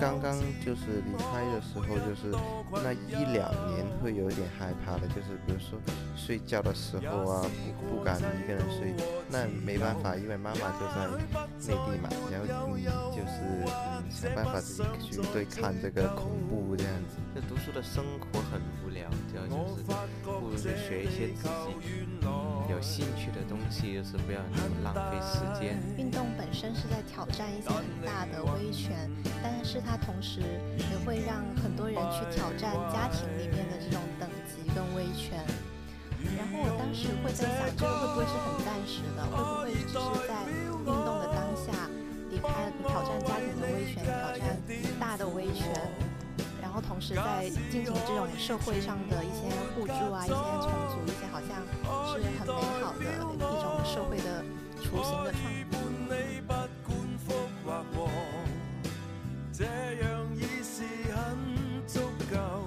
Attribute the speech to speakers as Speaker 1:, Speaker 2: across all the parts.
Speaker 1: 刚刚就是离开的时候，就是那一两年会有点害怕的，就是比如说睡觉的时候啊，不不敢一个人睡，那没办法，因为妈妈就在内地嘛，然后你就是嗯想办法自己去对抗这个恐怖这样子。就读书的生活很无聊，主要就是不如就学一些自己有兴趣的东西，就是不要那么浪费时间。
Speaker 2: 运动本身是在挑战一些很大的威权，但是它同时也会让很多人去挑战家庭里面的这种等级跟威权。然后我当时会在想，这个会不会是很暂时的？会不会只是在运动的当下离开了挑战家庭的威权，挑战大的威权，然后同时在进行这种社会上的一些互助啊，一些重组，一些好像是很美好的一种社会的雏形的创作。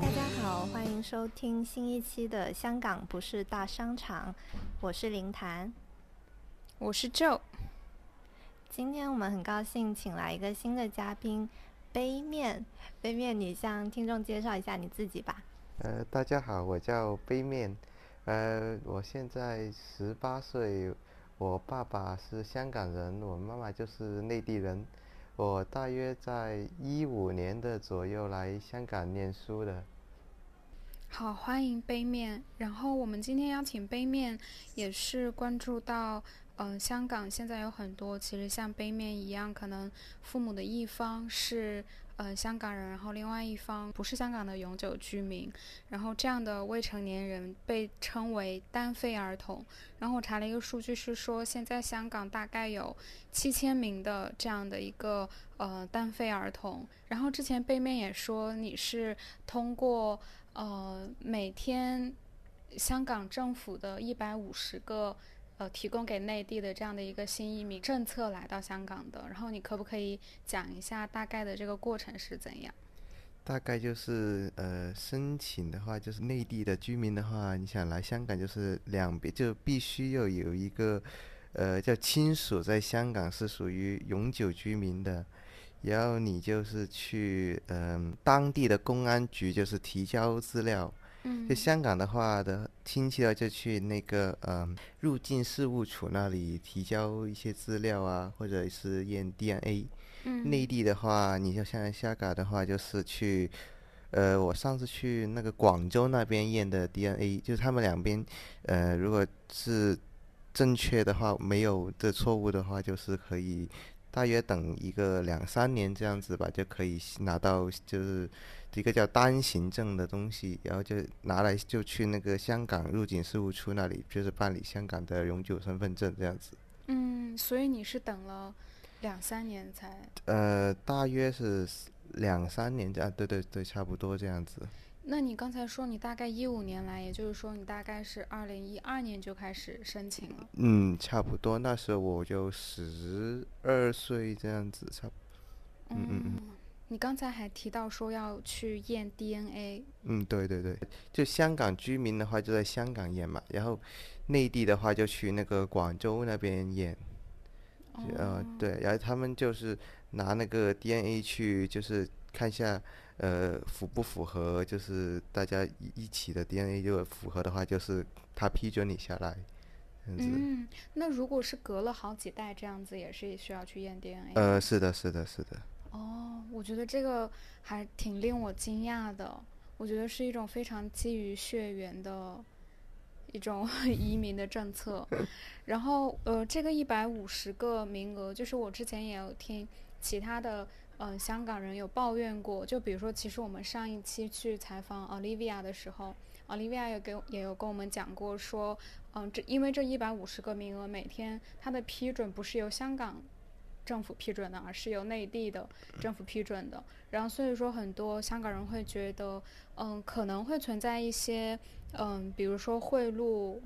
Speaker 2: 大家好，欢迎收听新一期的《香港不是大商场》，我是林檀。
Speaker 3: 我是 Joe，
Speaker 2: 今天我们很高兴请来一个新的嘉宾，杯面。杯面，你向听众介绍一下你自己吧。
Speaker 1: 呃，大家好，我叫杯面，呃，我现在十八岁，我爸爸是香港人，我妈妈就是内地人，我大约在一五年的左右来香港念书的。
Speaker 3: 好，欢迎杯面。然后我们今天邀请杯面，也是关注到，呃，香港现在有很多其实像杯面一样，可能父母的一方是呃香港人，然后另外一方不是香港的永久居民，然后这样的未成年人被称为单非儿童。然后我查了一个数据是说，现在香港大概有七千名的这样的一个呃单非儿童。然后之前背面也说你是通过呃每天香港政府的一百五十个呃提供给内地的这样的一个新移民政策来到香港的。然后你可不可以讲一下大概的这个过程是怎样？
Speaker 1: 大概就是呃，申请的话，就是内地的居民的话，你想来香港，就是两边就必须要有一个呃叫亲属在香港是属于永久居民的，然后你就是去嗯、当地的公安局就是提交资料，
Speaker 3: 嗯
Speaker 1: 就香港的话的亲戚的话，就去那个嗯入境事务处那里提交一些资料啊，或者是验 DNA。
Speaker 3: 嗯
Speaker 1: 内地的话，你就像香港的话，就是去，呃，我上次去那个广州那边验的 DNA，就是他们两边，呃，如果是正确的话，没有的错误的话，就是可以大约等一个两三年这样子吧，就可以拿到就是一个叫单行证的东西，然后就拿来就去那个香港入境事务处那里，就是办理香港的永久身份证这样子。
Speaker 3: 嗯，所以你是等了两三年才
Speaker 1: 呃，大约是两三年啊，对对对，差不多这样子。
Speaker 3: 那你刚才说你大概一五年来，也就是说你大概是二零一二年就开始申请了。
Speaker 1: 嗯，差不多，那时候我就十二岁这样子，差不，嗯嗯嗯，
Speaker 3: 你刚才还提到说要去验 DNA，
Speaker 1: 嗯，对对对，就香港居民的话就在香港验嘛，然后内地的话就去那个广州那边验，呃，对，然后他们就是拿那个 DNA 去，就是看一下，呃，符不符合，就是大家一一起的 DNA，如果符合的话，就是他批准你下来。
Speaker 3: 嗯，那如果是隔了好几代这样子，也是需要去验 DNA。
Speaker 1: 呃，是的，是的，是的。
Speaker 3: 哦，我觉得这个还挺令我惊讶的。我觉得是一种非常基于血缘的一种 移民的政策。然后，呃，这个一百五十个名额，就是我之前也有听其他的嗯香港人有抱怨过。就比如说，其实我们上一期去采访 Olivia 的时候，Olivia 也给也有跟我们讲过说，嗯、这因为这一百五十个名额，每天它的批准不是由香港政府批准的，而是由内地的政府批准的。然后所以说，很多香港人会觉得，嗯，可能会存在一些，嗯，比如说贿赂，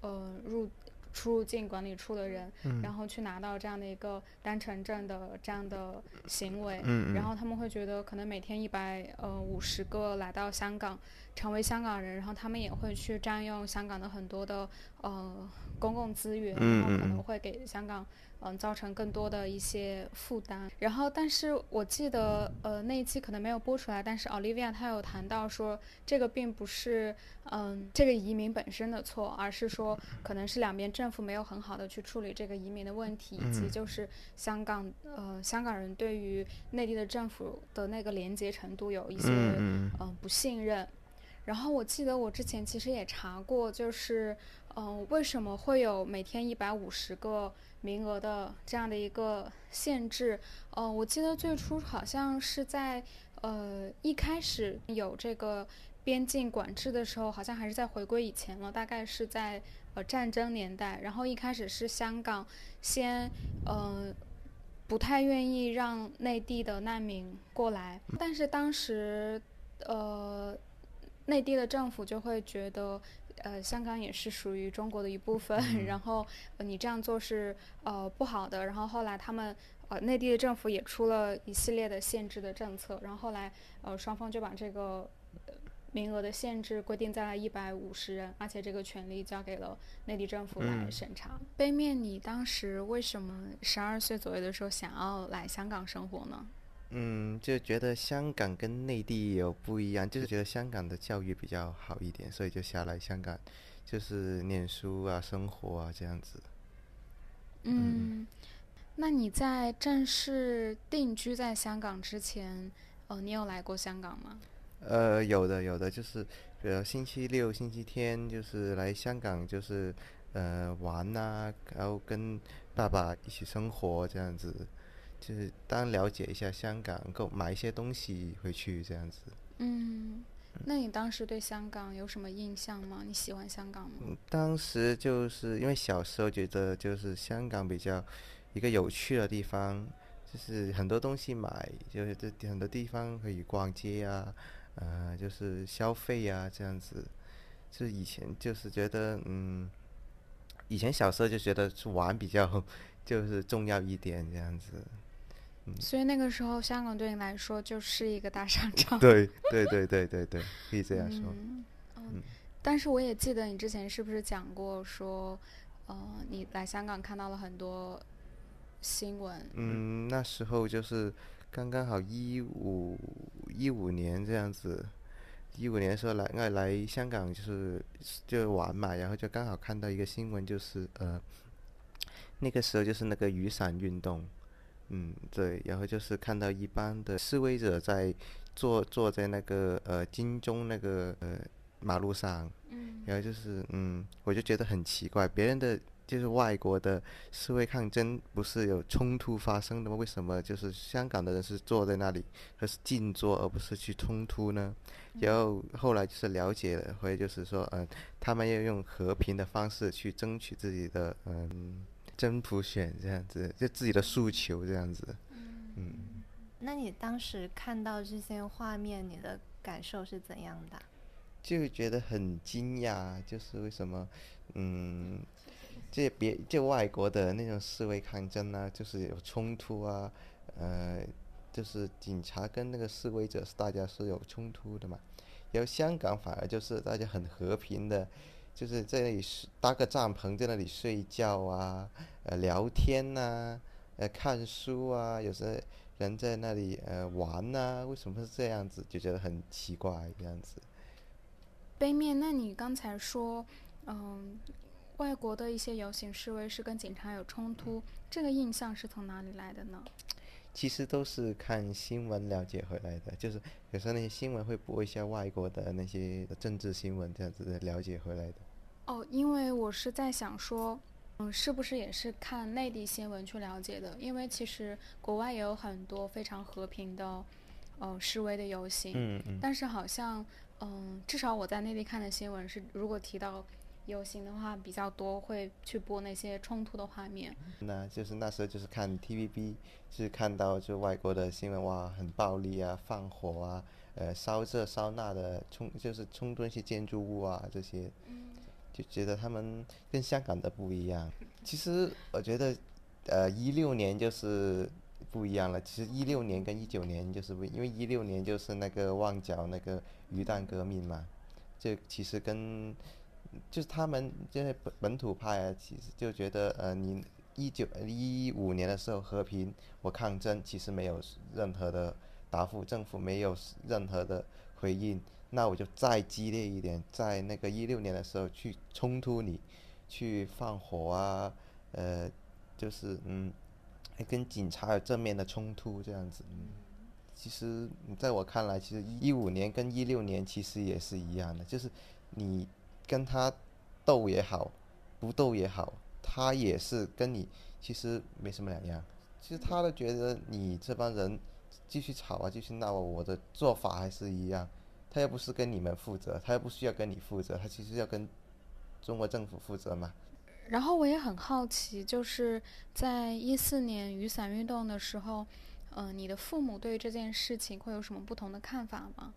Speaker 3: 呃，入出入境管理处的人，然后去拿到这样的一个单程证的这样的行为。
Speaker 1: 嗯嗯
Speaker 3: 然后他们会觉得，可能每天一百呃五十个来到香港，成为香港人，然后他们也会去占用香港的很多的呃公共资源，然后可能会给香港。嗯，造成更多的一些负担。然后，但是我记得，呃，那一期可能没有播出来，但是 Olivia 她有谈到说，这个并不是，嗯，这个移民本身的错，而是说，可能是两边政府没有很好的去处理这个移民的问题，以及就是香港，呃，香港人对于内地的政府的那个连接程度有一些，嗯，不信任。然后我记得我之前其实也查过，就是，嗯，为什么会有每天一百五十个。名额的这样的一个限制，呃，我记得最初好像是在呃一开始有这个边境管制的时候，好像还是在回归以前了，大概是在呃战争年代。然后一开始是香港先呃不太愿意让内地的难民过来，但是当时呃内地的政府就会觉得。呃，香港也是属于中国的一部分，然后你这样做是呃不好的。然后后来他们呃内地的政府也出了一系列的限制的政策，然后后来呃双方就把这个名额的限制规定在了一百五十人，而且这个权利交给了内地政府来审查。背面，你当时为什么十二岁左右的时候想要来香港生活呢？
Speaker 1: 嗯，就觉得香港跟内地有不一样，就是觉得香港的教育比较好一点，所以就下来香港，就是念书啊、生活啊这样子。
Speaker 3: 嗯，那你在正式定居在香港之前，哦，你有来过香港吗？
Speaker 1: 呃，有的，有的，就是比如星期六、星期天，就是来香港，就是呃玩呐，然后跟爸爸一起生活这样子。就是当了解一下香港，购买一些东西回去这样子。
Speaker 3: 嗯，那你当时对香港有什么印象吗？你喜欢香港吗？
Speaker 1: 当时就是因为小时候觉得就是香港比较一个有趣的地方，就是很多东西买，就是这很多地方可以逛街啊，呃，就是消费啊这样子。就以前就是觉得，嗯，以前小时候就觉得是玩比较 就是重要一点这样子。
Speaker 3: 所以那个时候，香港对你来说就是一个大商场。
Speaker 1: 对对对对对对，可以这样说。
Speaker 3: 嗯，但是我也记得你之前是不是讲过说，呃，你来香港看到了很多新闻。
Speaker 1: 嗯，那时候就是刚刚好一五一五年这样子，一五年的时候来，爱来香港就是就玩嘛，然后就刚好看到一个新闻，就是呃，那个时候就是那个雨伞运动。嗯，对，然后就是看到一般的示威者在坐坐在那个呃金钟那个呃马路上，嗯，然后就是嗯，我就觉得很奇怪，别人的就是外国的示威抗争不是有冲突发生的吗？为什么就是香港的人是坐在那里，而是静坐而不是去冲突呢？然后后来就是了解了，或者就是说，嗯，他们要用和平的方式去争取自己的嗯。真普选这样子，就自己的诉求这样子。嗯，
Speaker 2: 那你当时看到这些画面，你的感受是怎样的？
Speaker 1: 就觉得很惊讶，就是为什么，嗯，这别就外国的那种示威抗争啊，就是有冲突啊，呃，就是警察跟那个示威者是大家是有冲突的嘛。然后香港反而就是大家很和平的。就是在那里搭个帐篷，在那里睡觉啊，呃，聊天呐，呃，看书啊，有时人在那里呃玩呐，为什么是这样子？就觉得很奇怪这样子。
Speaker 3: 背面，那你刚才说，嗯，外国的一些游行示威是跟警察有冲突，这个印象是从哪里来的呢？
Speaker 1: 其实都是看新闻了解回来的，就是有时候那些新闻会播一下外国的那些政治新闻，这样子了解回来的。
Speaker 3: 哦，因为我是在想说，嗯，是不是也是看内地新闻去了解的？因为其实国外也有很多非常和平的，呃，示威的游行。
Speaker 1: 嗯嗯。
Speaker 3: 但是好像，嗯，至少我在内地看的新闻是，如果提到游行的话，比较多会去播那些冲突的画面。
Speaker 1: 那就是那时候就是看 TVB，是看到就外国的新闻，哇，很暴力啊，放火啊，呃，烧这烧那的，冲就是冲突一些建筑物啊这些。就觉得他们跟香港的不一样。其实我觉得，呃，一六年就是不一样了。其实一六年跟一九年就是不，因为一六年就是那个旺角那个鱼蛋革命嘛。就其实跟就是他们这些本本土派啊，其实就觉得呃，你一九一五年的时候和平，我抗争，其实没有任何的答复，政府没有任何的回应，那我就再激烈一点，在那个一六年的时候去冲突你，去放火啊，呃，就是嗯，跟警察有正面的冲突这样子。其实在我看来，其实一五年跟一六年其实也是一样的，就是你跟他斗也好，不斗也好，他也是跟你其实没什么两样。其实他都觉得你这帮人继续吵啊，继续闹啊，我的做法还是一样。他又不是跟你们负责，他又不需要跟你负责，他其实要跟中国政府负责嘛。
Speaker 3: 然后我也很好奇，就是在一四年雨伞运动的时候。嗯，你的父母对这件事情会有什么不同的看法吗？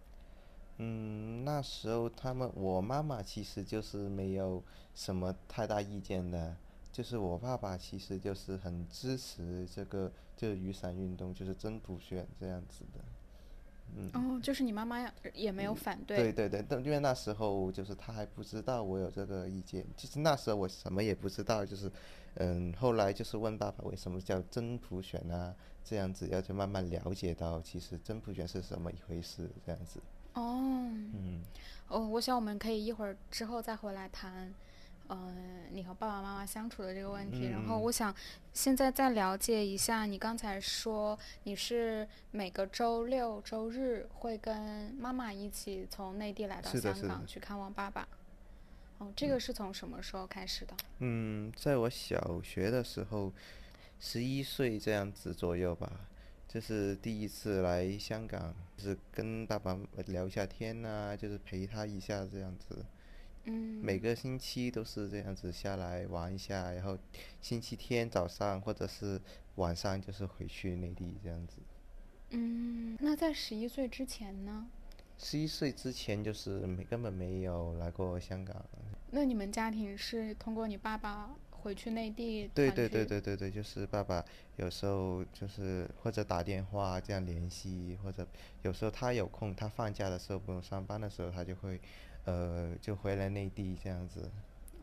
Speaker 1: 嗯，那时候他们，我妈妈其实就是没有什么太大意见的，就是我爸爸其实就是很支持这个，就是雨伞运动，就是真普选这样子的。嗯。
Speaker 3: 哦，就是你妈妈也没有反对。
Speaker 1: 对对对，但因为那时候就是她还不知道我有这个意见，其实那时候我什么也不知道，就是嗯，后来就是问爸爸为什么叫真普选啊？这样子，要去慢慢了解到，其实真普选是什么一回事，这样子。
Speaker 3: 哦。嗯。哦，我想我们可以一会儿之后再回来谈，嗯，你和爸爸妈妈相处的这个问题。然后我想现在再了解一下，你刚才说你是每个周六周日会跟妈妈一起从内地来到香港去看望爸爸。哦，这个是从什么时候开始的？
Speaker 1: 嗯，在我小学的时候。十一岁这样子左右吧，这是第一次来香港，就是跟爸爸聊一下天呐，就是陪他一下这样子。
Speaker 3: 嗯。
Speaker 1: 每个星期都是这样子下来玩一下，然后星期天早上或者是晚上就是回去内地这样子。
Speaker 3: 嗯，那在十一岁之前呢？
Speaker 1: 十一岁之前就是没根本没有来过香港。
Speaker 3: 那你们家庭是通过你爸爸？回去内地。
Speaker 1: 对对对对对对，就是爸爸有时候就是或者打电话这样联系，或者有时候他有空，他放假的时候不用上班的时候，他就会，呃，就回来内地这样子。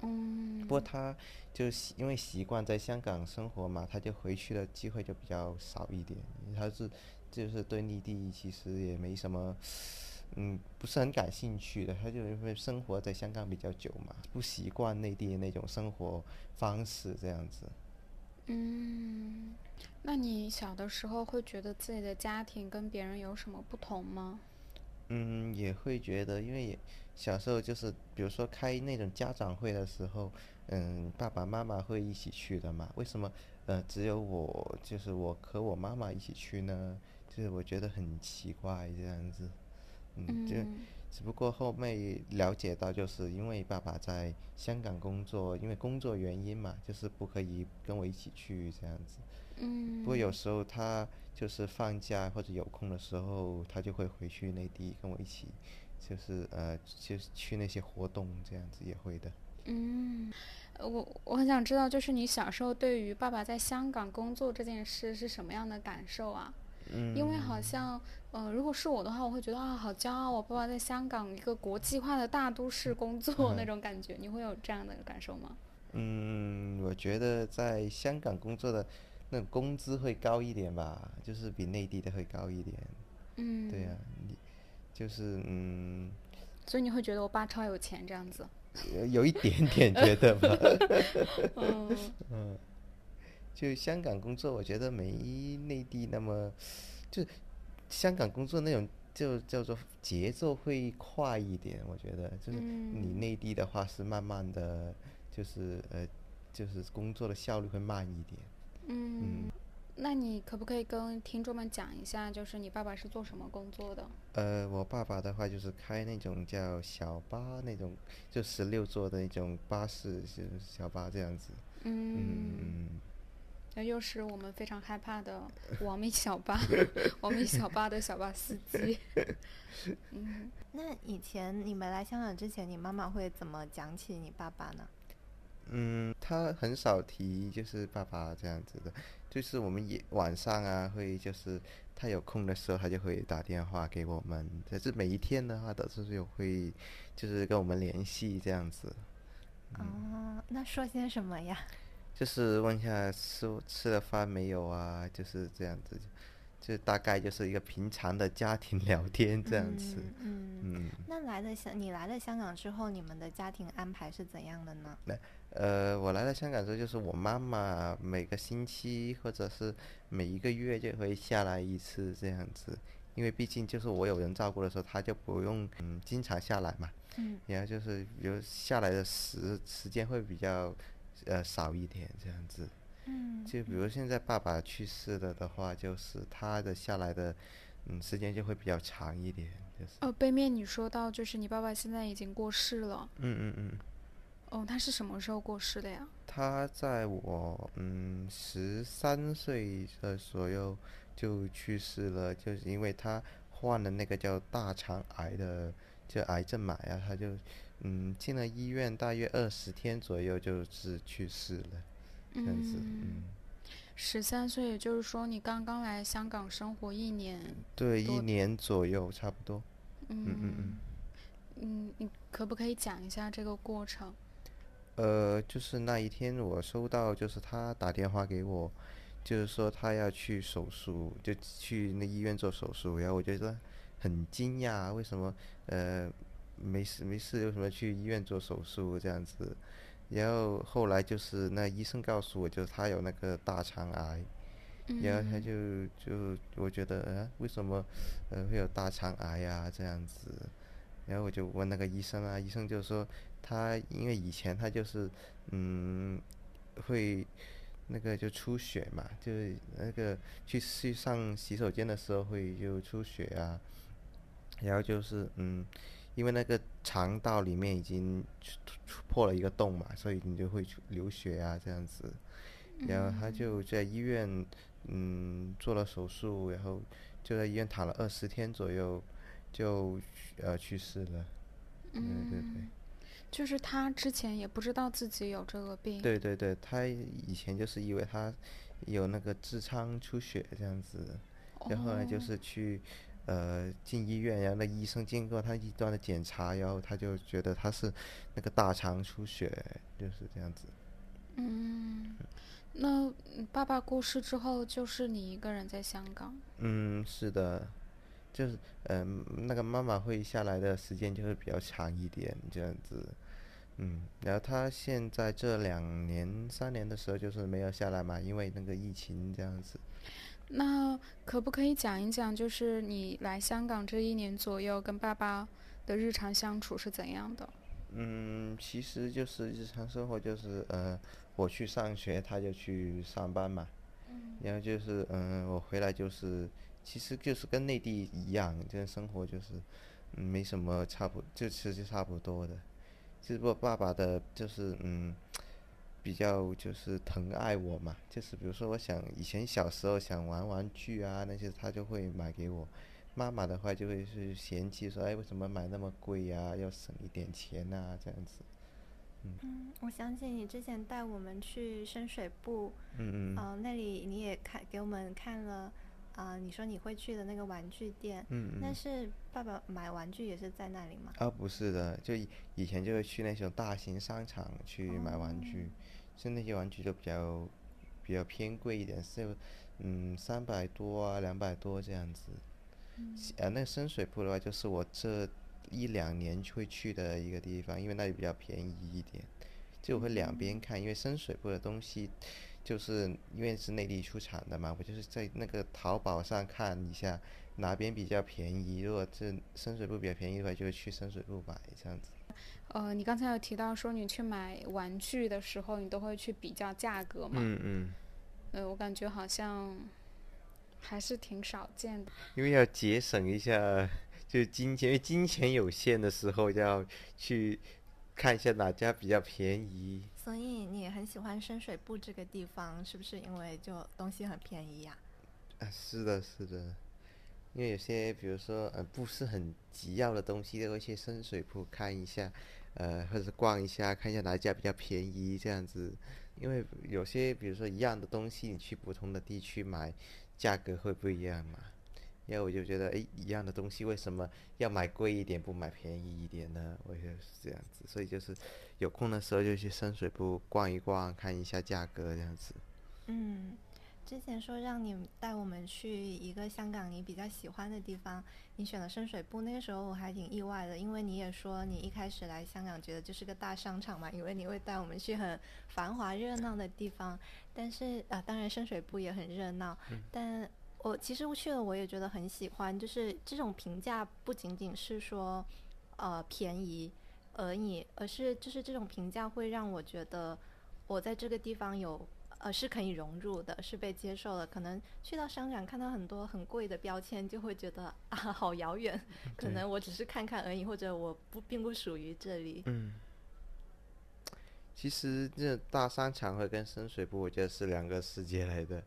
Speaker 3: 嗯。
Speaker 1: 不过他就因为习惯在香港生活嘛，他就回去的机会就比较少一点。他是就是对内地其实也没什么。嗯，不是很感兴趣的，他就因为生活在香港比较久嘛，不习惯内地那种生活方式这样子。
Speaker 3: 嗯，那你小的时候会觉得自己的家庭跟别人有什么不同吗？
Speaker 1: 嗯，也会觉得，因为小时候就是比如说开那种家长会的时候，嗯，爸爸妈妈会一起去的嘛，为什么呃只有我就是我和我妈妈一起去呢？就是我觉得很奇怪这样子。嗯，就只不过后面了解到，就是因为爸爸在香港工作，因为工作原因嘛，就是不可以跟我一起去这样子。
Speaker 3: 嗯。
Speaker 1: 不过有时候他就是放假或者有空的时候，他就会回去内地跟我一起，就是呃，就是去那些活动这样子也会的。
Speaker 3: 嗯，我我很想知道，就是你小时候对于爸爸在香港工作这件事是什么样的感受啊？
Speaker 1: 嗯。
Speaker 3: 因为好像。呃，如果是我的话，我会觉得啊，好骄傲！我爸爸在香港一个国际化的大都市工作那种感觉，你会有这样的感受吗？
Speaker 1: 嗯，我觉得在香港工作的那工资会高一点吧，就是比内地的会高一点。
Speaker 3: 嗯。
Speaker 1: 对呀，你就是嗯。
Speaker 3: 所以你会觉得我爸超有钱这样子？
Speaker 1: 有一点点觉得吧。
Speaker 3: 嗯。
Speaker 1: 嗯。就香港工作，我觉得没内地那么就。香港工作那种就叫做节奏会快一点，我觉得就是你内地的话是慢慢的，就是呃，就是工作的效率会慢一点。
Speaker 3: 嗯，那你可不可以跟听众们讲一下，就是你爸爸是做什么工作的？
Speaker 1: 呃，我爸爸的话就是开那种叫小巴那种，就十六座的那种巴士，是小巴这样子。
Speaker 3: 嗯。那又是我们非常害怕的亡命小巴，亡命小巴的小巴司机。嗯，
Speaker 2: 那以前你们来香港之前，你妈妈会怎么讲起你爸爸呢？
Speaker 1: 嗯，他很少提就是爸爸这样子的，就是我们也晚上啊会就是他有空的时候他就会打电话给我们，但是每一天的话都是有会就是跟我们联系这样子。
Speaker 2: 哦，那说些什么呀？
Speaker 1: 就是问一下吃吃了饭没有啊，就是这样子，就大概就是一个平常的家庭聊天这样子。
Speaker 2: 嗯嗯。那来了香，你来了香港之后，你们的家庭安排是怎样的呢？
Speaker 1: 那呃，我来了香港之后，就是我妈妈每个星期或者是每一个月就会下来一次这样子，因为毕竟就是我有人照顾的时候，她就不用嗯经常下来嘛。
Speaker 2: 嗯。
Speaker 1: 然后就是比如下来的时时间会比较。呃，少一点这样子，
Speaker 2: 嗯，
Speaker 1: 就比如现在爸爸去世了的话，就是他的下来的，嗯，时间就会比较长一点，就是。
Speaker 3: 哦，背面你说到就是你爸爸现在已经过世了。
Speaker 1: 嗯嗯嗯。
Speaker 3: 哦，他是什么时候过世的呀？
Speaker 1: 他在我嗯十三岁的左右就去世了，就是因为他患了那个叫大肠癌的，就癌症嘛然后，他就。嗯，进了医院大约二十天左右就是去世了，这样子。嗯，
Speaker 3: 十三岁，也就是说你刚刚来香港生活一年。
Speaker 1: 对，一年左右差不多。
Speaker 3: 嗯
Speaker 1: 嗯嗯。
Speaker 3: 嗯，你可不可以讲一下这个过程？
Speaker 1: 呃，就是那一天我收到，就是他打电话给我，就是说他要去手术，就去那医院做手术，然后我觉得很惊讶，为什么？呃。没事没事，为什么去医院做手术这样子？然后后来就是那医生告诉我，就是他有那个大肠癌，然后他就就我觉得啊，为什么呃会有大肠癌呀这样子？然后我就问那个医生啊，医生就说他因为以前他就是嗯会那个就出血嘛，就是那个去去上洗手间的时候会就出血啊，然后就是嗯。因为那个肠道里面已经破了一个洞嘛，所以你就会流血啊，这样子。然后他就在医院，嗯，做了手术，然后就在医院躺了二十天左右，就呃去世了。嗯，对对。
Speaker 3: 就是他之前也不知道自己有这个病。
Speaker 1: 对对对，他以前就是以为他有那个痔疮出血这样子，然后呢就是去。呃，进医院，然后那医生经过他一段的检查，然后他就觉得他是那个大肠出血，就是这样子。
Speaker 3: 嗯，那爸爸过世之后，就是你一个人在香港？
Speaker 1: 嗯，是的，就是嗯，那个妈妈会下来的时间就会比较长一点，这样子。嗯，然后他现在这两年、三年的时候就是没有下来嘛，因为那个疫情这样子。
Speaker 3: 那可不可以讲一讲，就是你来香港这一年左右，跟爸爸的日常相处是怎样的？
Speaker 1: 嗯，其实就是日常生活，就是呃，我去上学，他就去上班嘛。
Speaker 3: 嗯。
Speaker 1: 然后就是嗯，我回来就是，其实就是跟内地一样，就是生活就是，嗯，没什么差不，就其实差不多的。只不过爸爸的，就是嗯。比较就是疼爱我嘛，就是比如说，我想以前小时候想玩玩具啊，那些他就会买给我。妈妈的话就会是嫌弃说，哎，为什么买那么贵呀？要省一点钱呐，这样子。
Speaker 2: 嗯，我想起你之前带我们去深水埗，
Speaker 1: 嗯
Speaker 2: 嗯，那里你也看给我们看了，啊，你说你会去的那个玩具店，
Speaker 1: 嗯嗯，
Speaker 2: 那是爸爸买玩具也是在那里吗？
Speaker 1: 啊，不是的，就以前就会去那种大型商场去买玩具。是那些玩具就比较比较偏贵一点，是嗯三百多啊两百多这样子。呃，那深水埗的话，就是我这一两年会去的一个地方，因为那里比较便宜一点。就会两边看，因为深水埗的东西，就是因为是内地出产的嘛，我就是在那个淘宝上看一下哪边比较便宜。如果这深水埗比较便宜的话，就会去深水埗买这样子。
Speaker 3: 呃，你刚才有提到说你去买玩具的时候，你都会去比较价格嘛？
Speaker 1: 嗯嗯。
Speaker 3: 呃，我感觉好像还是挺少见的。
Speaker 1: 因为要节省一下，就金钱，因为金钱有限的时候，要去看一下哪家比较便宜。
Speaker 2: 所以你很喜欢深水埗这个地方，是不是因为就东西很便宜呀？
Speaker 1: 啊，是的，是的。因为有些，比如说，呃，不是很急要的东西，都会去深水埗看一下，呃，或者是逛一下，看一下哪一家比较便宜这样子。因为有些比如说一样的东西，你去不同的地区买，价格会不一样嘛。因为我就觉得，哎，一样的东西为什么要买贵一点，不买便宜一点呢？我就是这样子，所以就是有空的时候就去深水埗逛一逛，看一下价格这样子。
Speaker 2: 嗯。之前说让你带我们去一个香港你比较喜欢的地方，你选了深水埗。那个时候我还挺意外的，因为你也说你一开始来香港觉得就是个大商场嘛，以为你会带我们去很繁华热闹的地方。但是啊，当然深水埗也很热闹。但我其实去了，我也觉得很喜欢。就是这种评价不仅仅是说呃便宜而已，而是就是这种评价会让我觉得我在这个地方有。呃，是可以融入的，是被接受的。可能去到商场看到很多很贵的标签，就会觉得啊，好遥远。可能我只是看看而已，或者我不并不属于这里。
Speaker 1: 嗯，其实这大商场和跟深水埗，我觉得是两个世界来的。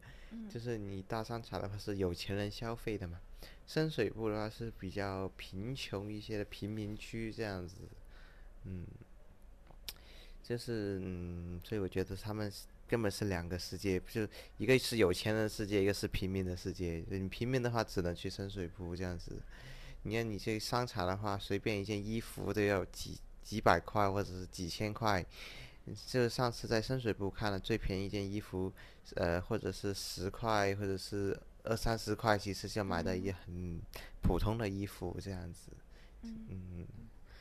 Speaker 1: 就是你大商场的话是有钱人消费的嘛，深水埗的话是比较贫穷一些的贫民区这样子。嗯，就是嗯，所以我觉得他们。根本是两个世界，就一个是有钱人的世界，一个是平民的世界。你平民的话，只能去深水埗这样子。你看，你这商场的话，随便一件衣服都要几几百块，或者是几千块。就上次在深水埗看了最便宜一件衣服，呃，或者是十块，或者是二三十块，其实就买的也很普通的衣服这样子。嗯。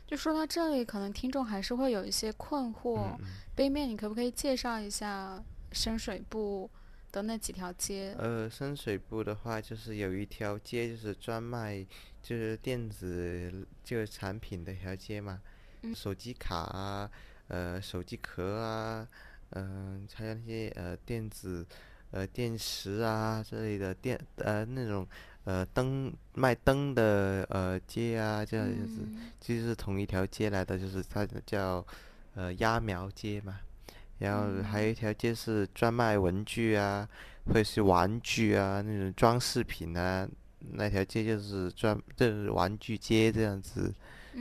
Speaker 3: 就说到这里，可能听众还是会有一些困惑。背面，你可不可以介绍一下深水埗的那几条街？
Speaker 1: 呃，深水埗的话，就是有一条街，就是专卖就是电子就是产品的一条街嘛。手机卡啊，呃，手机壳啊，嗯，还有那些呃电子呃电池啊之类的电呃那种。呃，灯卖灯的呃街啊，这样就是，其实是同一条街来的，就是它叫呃鸭苗街嘛。然后还有一条街是专卖文具啊，或者是玩具啊那种装饰品啊，那条街就是专就是玩具街这样子。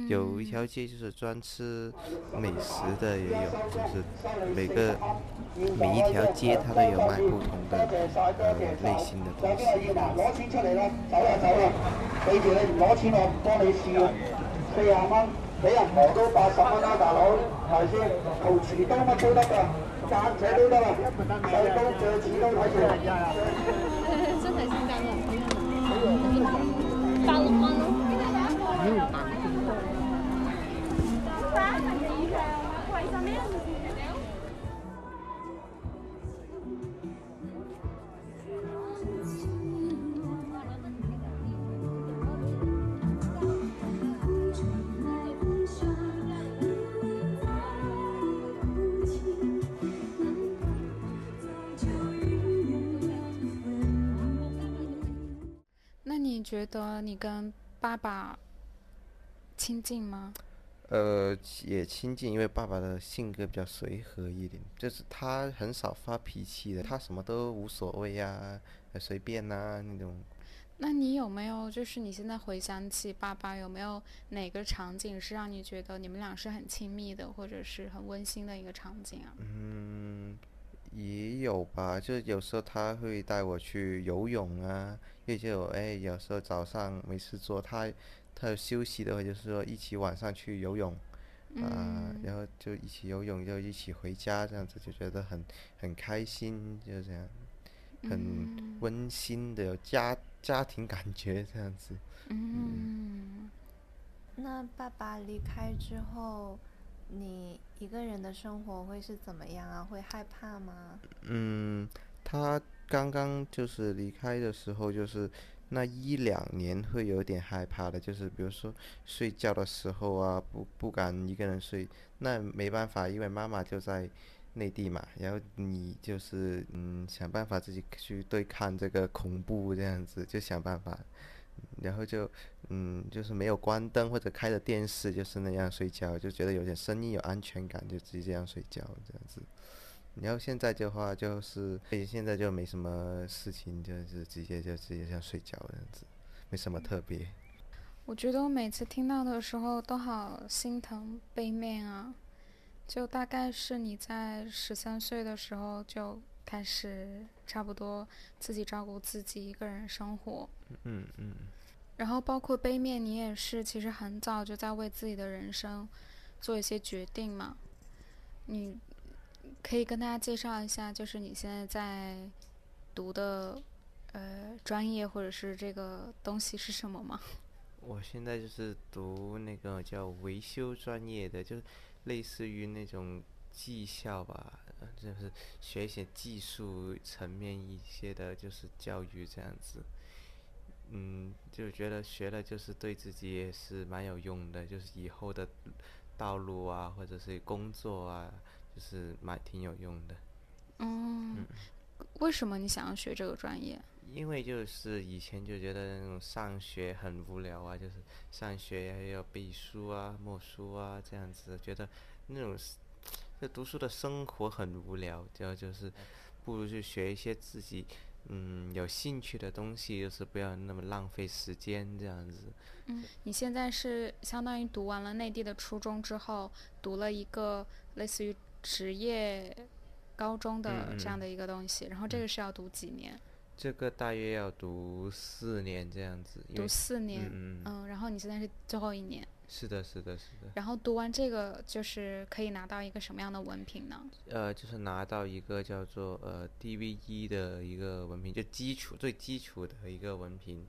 Speaker 1: 有一条街就是专吃美食的，也有，就是每个每一条街它都有卖不同的呃类型的东西。攞錢出嚟啦，走啦走啦，記住你唔攞錢我幫你試，四廿蚊，俾人磨到八十蚊啦，大佬，係咪先？陶瓷刀乜都得㗎，間尺都得啦，細刀鋸齒都睇住。
Speaker 2: 真係先間啊！百六蚊咯。
Speaker 3: 觉得你跟爸爸亲近吗？
Speaker 1: 呃，也亲近，因为爸爸的性格比较随和一点，就是他很少发脾气的，他什么都无所谓呀，随便呐那种。
Speaker 3: 那你有没有，就是你现在回想起爸爸，有没有哪个场景是让你觉得你们俩是很亲密的，或者是很温馨的一个场景啊？
Speaker 1: 嗯，也有吧，就有时候他会带我去游泳啊，也就哎，有时候早上没事做，他。他休息的话，就是说一起晚上去游泳，啊，然后就一起游泳，就一起回家，这样子就觉得很很开心，就这样，很温馨的家家庭感觉这样子。
Speaker 3: 嗯。
Speaker 2: 那爸爸离开之后，你一个人的生活会是怎么样啊？会害怕吗？
Speaker 1: 嗯，他刚刚就是离开的时候，就是。那一两年会有点害怕的，就是比如说睡觉的时候啊，不不敢一个人睡。那没办法，因为妈妈就在内地嘛，然后你就是嗯想办法自己去对抗这个恐怖这样子，就想办法，然后就嗯就是没有关灯或者开着电视，就是那样睡觉，就觉得有点声音有安全感，就直接这样睡觉这样子。然后现在的话就是，现在就没什么事情，就是直接就直接像睡觉这样子，没什么特别。
Speaker 3: 我觉得我每次听到的时候都好心疼背面啊，就大概是你在十三岁的时候就开始差不多自己照顾自己一个人生活，
Speaker 1: 嗯嗯，
Speaker 3: 然后包括杯面你也是其实很早就在为自己的人生做一些决定嘛，你可以跟大家介绍一下，就是你现在在读的呃专业或者是这个东西是什么吗？
Speaker 1: 我现在就是读那个叫维修专业的，就是类似于那种技校吧，呃就是学一些技术层面一些的，就是教育这样子。嗯，就觉得学了就是对自己也是蛮有用的，就是以后的道路啊，或者是工作啊，就是蛮挺有用的。
Speaker 3: 嗯，为什么你想要学这个专业？
Speaker 1: 因为就是以前就觉得那种上学很无聊啊，就是上学还要背书啊、默书啊这样子，觉得那种是就读书的生活很无聊，就就是不如去学一些自己嗯有兴趣的东西，就是不要那么浪费时间这样子。
Speaker 3: 嗯，你现在是相当于读完了内地的初中之后，读了一个类似于职业高中的这样的一个东西，然后这个是要读几年？
Speaker 1: 这个大约要读四年这样子，
Speaker 3: 读四年。
Speaker 1: 嗯嗯，
Speaker 3: 嗯，然后你现在是最后一年，
Speaker 1: 是的，是的，是的。
Speaker 3: 然后读完这个就是可以拿到一个什么样的文凭呢？
Speaker 1: 呃，就是拿到一个叫做呃 DVE 的一个文凭，就基础最基础的一个文凭，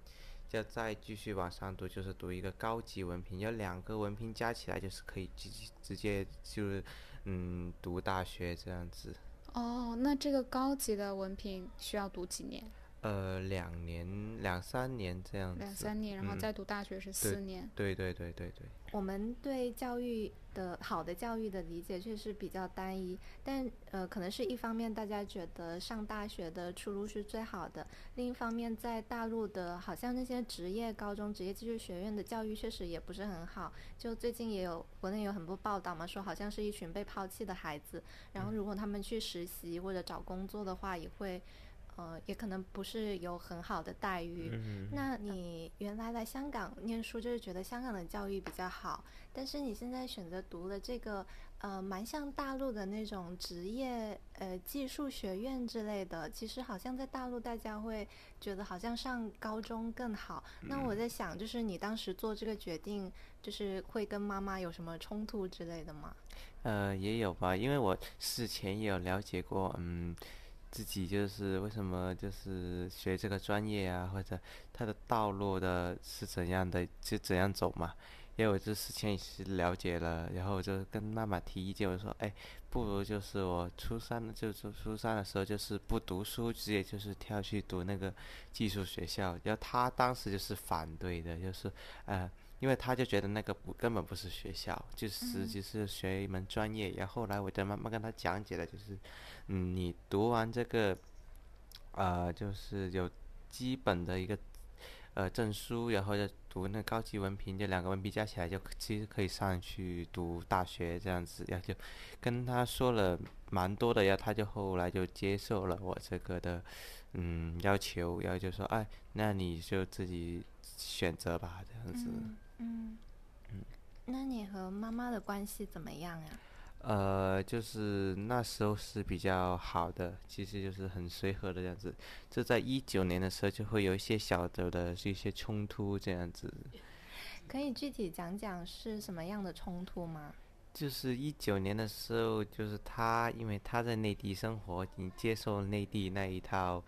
Speaker 1: 要再继续往上读，就是读一个高级文凭，要两个文凭加起来就是可以直直接就是嗯读大学这样子。
Speaker 3: 哦，那这个高级的文凭需要读几年？
Speaker 1: 呃，两年两三年这样子。
Speaker 3: 两三年，然后
Speaker 1: 嗯
Speaker 3: 再读大学是四年。
Speaker 1: 对对对对对。
Speaker 2: 我们对教育的好的教育的理解确实比较单一，但呃，可能是一方面大家觉得上大学的出路是最好的，另一方面在大陆的好像那些职业高中、职业技术学院的教育确实也不是很好。就最近也有国内有很多报道嘛，说好像是一群被抛弃的孩子，然后如果他们去实习或者找工作的话，也会。呃，也可能不是有很好的待遇，
Speaker 1: 嗯
Speaker 2: 那你原来来香港念书，就是觉得香港的教育比较好，但是你现在选择读了这个，呃，蛮像大陆的那种职业呃技术学院之类的，其实好像在大陆大家会觉得好像上高中更好。那我在想，就是你当时做这个决定，就是会跟妈妈有什么冲突之类的吗？
Speaker 1: 呃，也有吧，因为我事前也有了解过，嗯，自己就是为什么就是学这个专业啊，或者他的道路的是怎样的，就怎样走嘛。因为我这事前也是了解了，然后我就跟妈妈提意见，我说，哎，不如就是我初三就初初三的时候就是不读书，直接就是跳去读那个技术学校。然后她当时就是反对的，就是呃。因为他就觉得那个不根本不是学校，就是就是学一门专业。然后后来我的妈妈跟他讲解了，就是，嗯，你读完这个，呃，就是有基本的一个呃证书，然后再读那高级文凭，这两个文凭加起来就其实可以上去读大学这样子。然后就跟他说了蛮多的，然后他就后来就接受了我这个的嗯要求，然后就说，哎，那你就自己选择吧，这样子。
Speaker 2: 嗯嗯，那你和妈妈的关系怎么样呀？
Speaker 1: 呃，就是那时候是比较好的，其实就是很随和的这样子。就在一九年的时候，就会有一些小的的一些冲突这样子。
Speaker 2: 可以具体讲讲是什么样的冲突吗？
Speaker 1: 就是一九年的时候，就是他，因为他在内地生活，你接受内地那一套，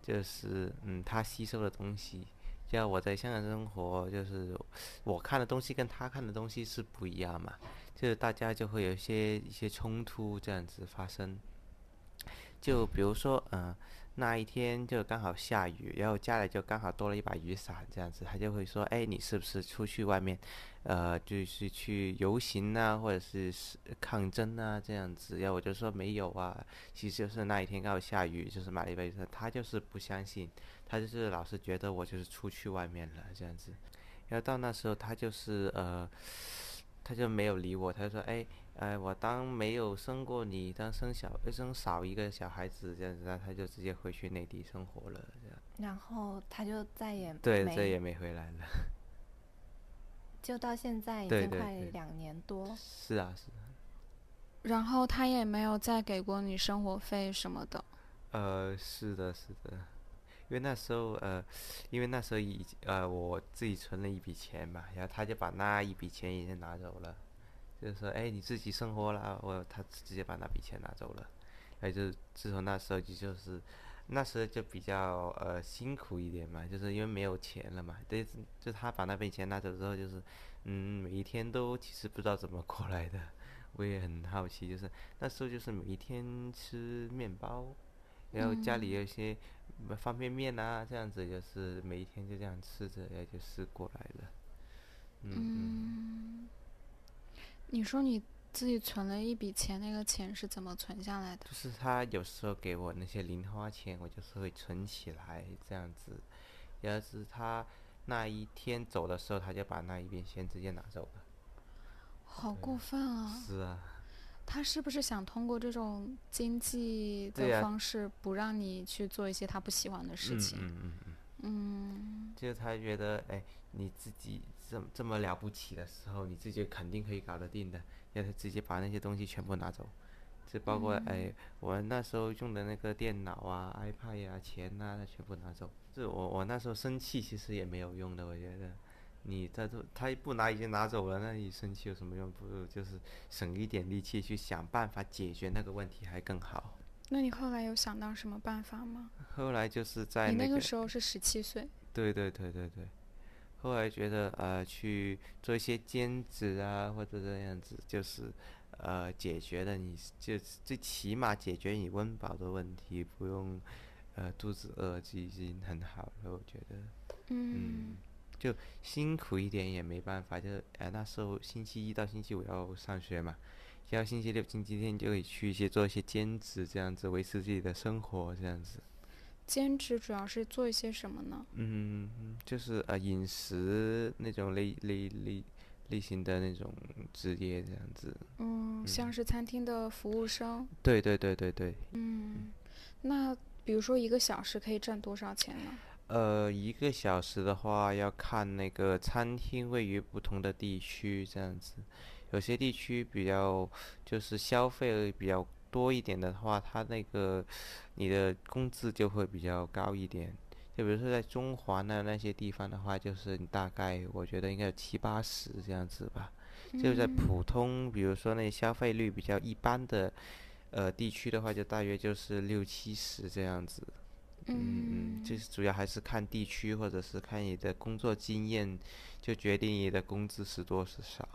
Speaker 1: 就是嗯，他吸收的东西。像我在香港生活，就是我看的东西跟他看的东西是不一样嘛，就是大家就会有一些一些冲突这样子发生。就比如说，嗯、那一天就刚好下雨，然后家里就刚好多了一把雨伞，这样子，他就会说，哎，你是不是出去外面，呃，就是去游行啊，或者是抗争啊这样子？然后我就说没有啊，其实就是那一天刚好下雨，就是买了一把雨伞，他就是不相信，他就是老是觉得我就是出去外面了这样子。然后到那时候他就是呃，他就没有理我，他就说，哎。哎，我当没有生过你，当生小生少一个小孩子这样子，那他就直接回去内地生活了，这样。
Speaker 2: 然后他就再也
Speaker 1: 对，再也没回来了。
Speaker 2: 就到现在已经快
Speaker 1: 对对对
Speaker 2: 两年多。
Speaker 1: 是啊是啊。
Speaker 3: 然后他也没有再给过你生活费什么的。
Speaker 1: 呃，是的，是的，因为那时候呃，因为那时候已呃我自己存了一笔钱嘛，然后他就把那一笔钱已经拿走了，就是说，哎，你自己生活了，我他直接把那笔钱拿走了，然后就自从那时候就就是，那时候就比较呃辛苦一点嘛，就是因为没有钱了嘛，对，就他把那笔钱拿走之后，就是嗯，每一天都其实不知道怎么过来的，我也很好奇，就是那时候就是每一天吃面包。然后家里有一些呃方便面啊，这样子就是每一天就这样吃着，然后就是过来了。嗯嗯，
Speaker 3: 你说你自己存了一笔钱，那个钱是怎么存下来的？
Speaker 1: 就是他有时候给我那些零花钱，我就是会存起来这样子。要是他那一天走的时候，他就把那一笔钱直接拿走了。
Speaker 3: 好过分啊！
Speaker 1: 是啊，
Speaker 3: 他是不是想通过这种经济的方式，不让你去做一些他不喜欢的事情？
Speaker 1: 嗯嗯嗯嗯，
Speaker 3: 嗯
Speaker 1: 就是他觉得，哎，你自己这么这么了不起的时候，你自己肯定可以搞得定的，要他直接把那些东西全部拿走，就包括哎，我那时候用的那个电脑啊、iPad 呀、钱呐、他全部拿走。是我我那时候生气其实也没有用的，我觉得。你在这他不拿已经拿走了，那你生气有什么用？不如就是省一点力气去想办法解决那个问题还更好。
Speaker 3: 那你后来有想到什么办法吗？
Speaker 1: 后来就是在
Speaker 3: 你那
Speaker 1: 那个
Speaker 3: 个时候是十七岁，
Speaker 1: 对对对对对，后来觉得呃去做一些兼职啊，或者这样子，就是呃解决了你就最起码解决你温饱的问题，不用呃肚子饿就已经很好了，我觉得。
Speaker 3: 嗯
Speaker 1: 就辛苦一点也没办法，就呃那时候星期一到星期五要上学嘛，然后星期六、星期天就可以去一些做一些兼职，这样子维持自己的生活，这样子。
Speaker 3: 兼职主要是做一些什么呢？
Speaker 1: 嗯，就是呃饮食那种类类类类型的那种职业这样子。
Speaker 3: 嗯，像是餐厅的服务生。
Speaker 1: 对对对对对。
Speaker 3: 嗯，那比如说一个小时可以挣多少钱呢？
Speaker 1: 呃，一个小时的话要看那个餐厅位于不同的地区这样子，有些地区比较就是消费比较多一点的话，它那个你的工资就会比较高一点。就比如说在中环的那些地方的话，就是你大概我觉得应该有七八十这样子吧。就在普通，比如说那消费率比较一般的呃地区的话，就大约就是六七十这样子。嗯嗯，就是主要还是看地区，或者是看你的工作经验，就决定你的工资是多是少。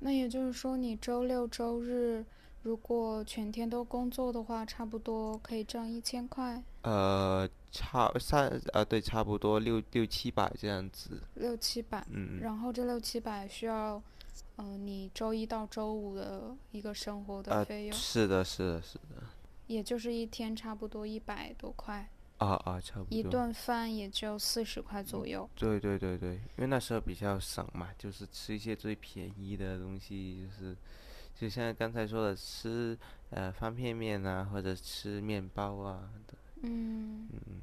Speaker 3: 那也就是说，你周六周日如果全天都工作的话，差不多可以挣一千块，
Speaker 1: 呃，差三呃对，差不多六六七百这样子。
Speaker 3: 六七百。
Speaker 1: 嗯，
Speaker 3: 然后这六七百需要，呃，你周一到周五的一个生活的
Speaker 1: 呃
Speaker 3: 费用，
Speaker 1: 是的，是的，是的。
Speaker 3: 也就是一天差不多一百多块，
Speaker 1: 啊啊，差不多。
Speaker 3: 一顿饭也就四十块左右。
Speaker 1: 对对对对，因为那时候比较省嘛，就是吃一些最便宜的东西，就是就像刚才说的，吃呃方便面啊，或者吃面包啊。
Speaker 3: 嗯。
Speaker 1: 嗯。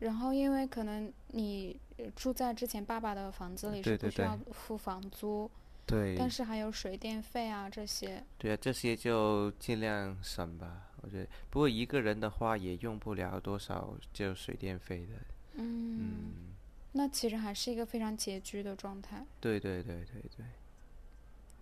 Speaker 3: 然后，因为可能你呃住在之前爸爸的房子里是不需要付房租，
Speaker 1: 对。
Speaker 3: 但是还有水电费啊这些。
Speaker 1: 对啊，这些就尽量省吧，我觉得。不过一个人的话也用不了多少就水电费的。
Speaker 3: 嗯。
Speaker 1: 嗯。
Speaker 3: 那其实还是一个非常拮据的状态。
Speaker 1: 对对对对对。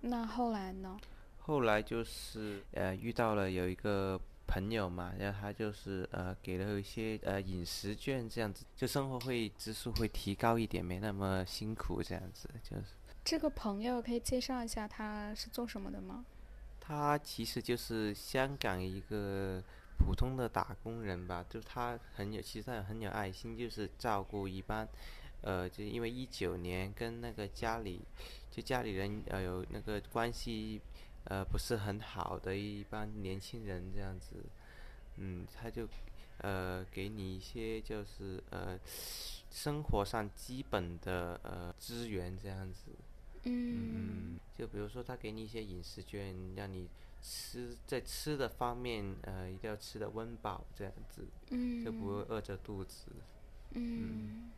Speaker 3: 那后来呢？
Speaker 1: 后来就是呃遇到了有一个朋友嘛，然后他就是呃给了一些呃饮食券这样子，就生活会支出会提高一点，没那么辛苦这样子，就是。
Speaker 3: 这个朋友可以介绍一下他是做什么的吗？
Speaker 1: 他其实就是香港一个普通的打工人吧，就他很有，其实他很有爱心，就是照顾一般，呃，就因为一九年跟那个家里，就家里人呃有那个关系，呃不是很好的一帮年轻人这样子，嗯，他就呃给你一些就是呃生活上基本的呃资源这样子。嗯，就比如说他给你一些饮食券，让你吃在吃的方面，呃，一定要吃的温饱这样子，
Speaker 3: 嗯，
Speaker 1: 就不会饿着肚子。
Speaker 3: 嗯，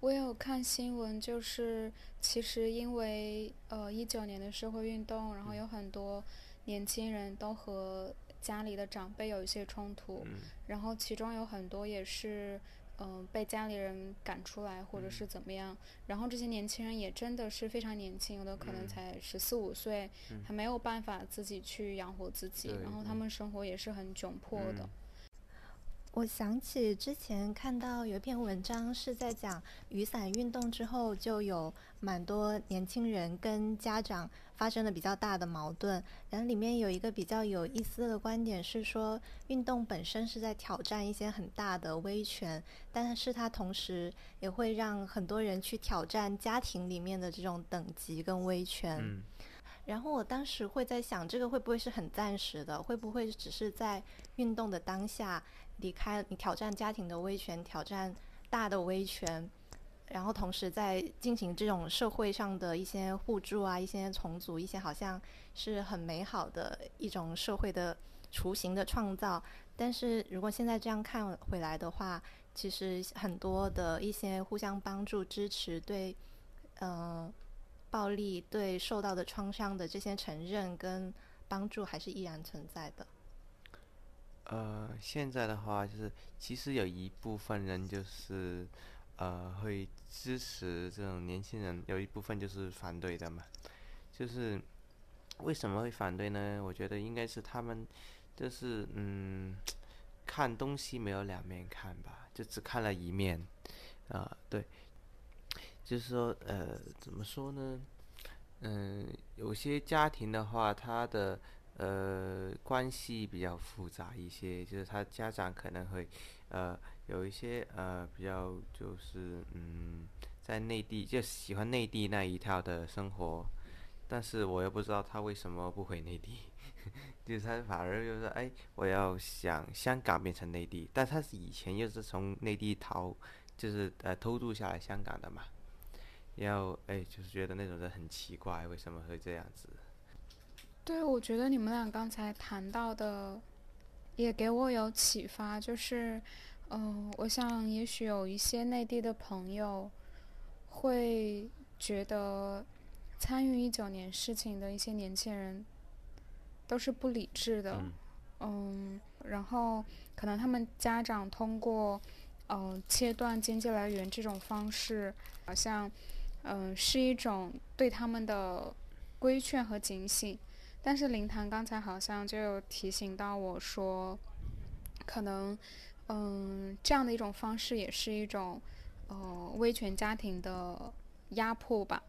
Speaker 3: 我有看新闻，就是其实因为呃一九年的社会运动，然后有很多年轻人都和家里的长辈有一些冲突，然后其中有很多也是。嗯，被家里人赶出来，或者是怎么样？然后这些年轻人也真的是非常年轻，有的可能才十四五岁，还没有办法自己去养活自己，然后他们生活也是很窘迫的。
Speaker 2: 我想起之前看到有一篇文章是在讲雨伞运动之后，就有蛮多年轻人跟家长发生了比较大的矛盾。然后里面有一个比较有意思的观点是说，运动本身是在挑战一些很大的威权，但是它同时也会让很多人去挑战家庭里面的这种等级跟威权。然后我当时会在想，这个会不会是很暂时的？会不会只是在运动的当下？离开你挑战家庭的威权，挑战大的威权，然后同时在进行这种社会上的一些互助啊，一些重组，一些好像是很美好的一种社会的雏形的创造。但是如果现在这样看回来的话，其实很多的一些互相帮助、支持，对，呃，暴力对受到的创伤的这些承认跟帮助，还是依然存在的。
Speaker 1: 呃，现在的话就是，其实有一部分人就是，呃，会支持这种年轻人，有一部分就是反对的嘛。就是为什么会反对呢？我觉得应该是他们就是嗯，看东西没有两面看吧，就只看了一面。啊，对，就是说，呃，怎么说呢？嗯，有些家庭的话，他的。呃，关系比较复杂一些，就是他家长可能会，呃，有一些呃比较就是嗯，在内地就喜欢内地那一套的生活，但是我又不知道他为什么不回内地，就是他反而就是哎，我要想香港变成内地，但他是以前又是从内地逃，就是呃偷渡下来香港的嘛，然后哎，就是觉得那种人很奇怪，为什么会这样子？
Speaker 3: 对，我觉得你们俩刚才谈到的，也给我有启发。就是，嗯，我想也许有一些内地的朋友，会觉得参与一九年事情的一些年轻人，都是不理智的。嗯，然后可能他们家长通过，嗯，切断经济来源这种方式，好像，嗯，是一种对他们的规劝和警醒。但是林谈刚才好像就有提醒到我说，可能，嗯，这样的一种方式也是一种，呃，威权家庭的压迫吧。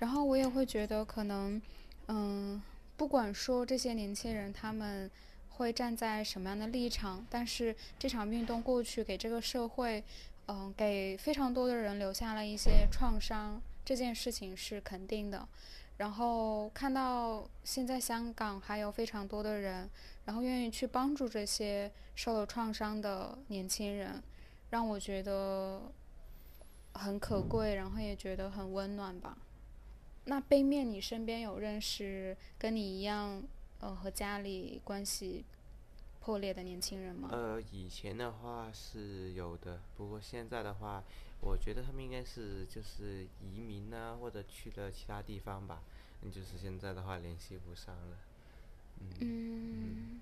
Speaker 3: 然后我也会觉得，可能，嗯，不管说这些年轻人他们会站在什么样的立场，但是这场运动过去，给这个社会，嗯，给非常多的人留下了一些创伤，这件事情是肯定的。然后看到现在香港还有非常多的人，然后愿意去帮助这些受了创伤的年轻人，让我觉得很可贵，然后也觉得很温暖吧。那背面你身边有认识跟你一样，呃，和家里关系破裂的年轻人吗？
Speaker 1: 呃，以前的话是有的，不过现在的话。我觉得他们应该是就是移民啊，或者去了其他地方吧。嗯，就是现在的话联系不上了。
Speaker 3: 嗯。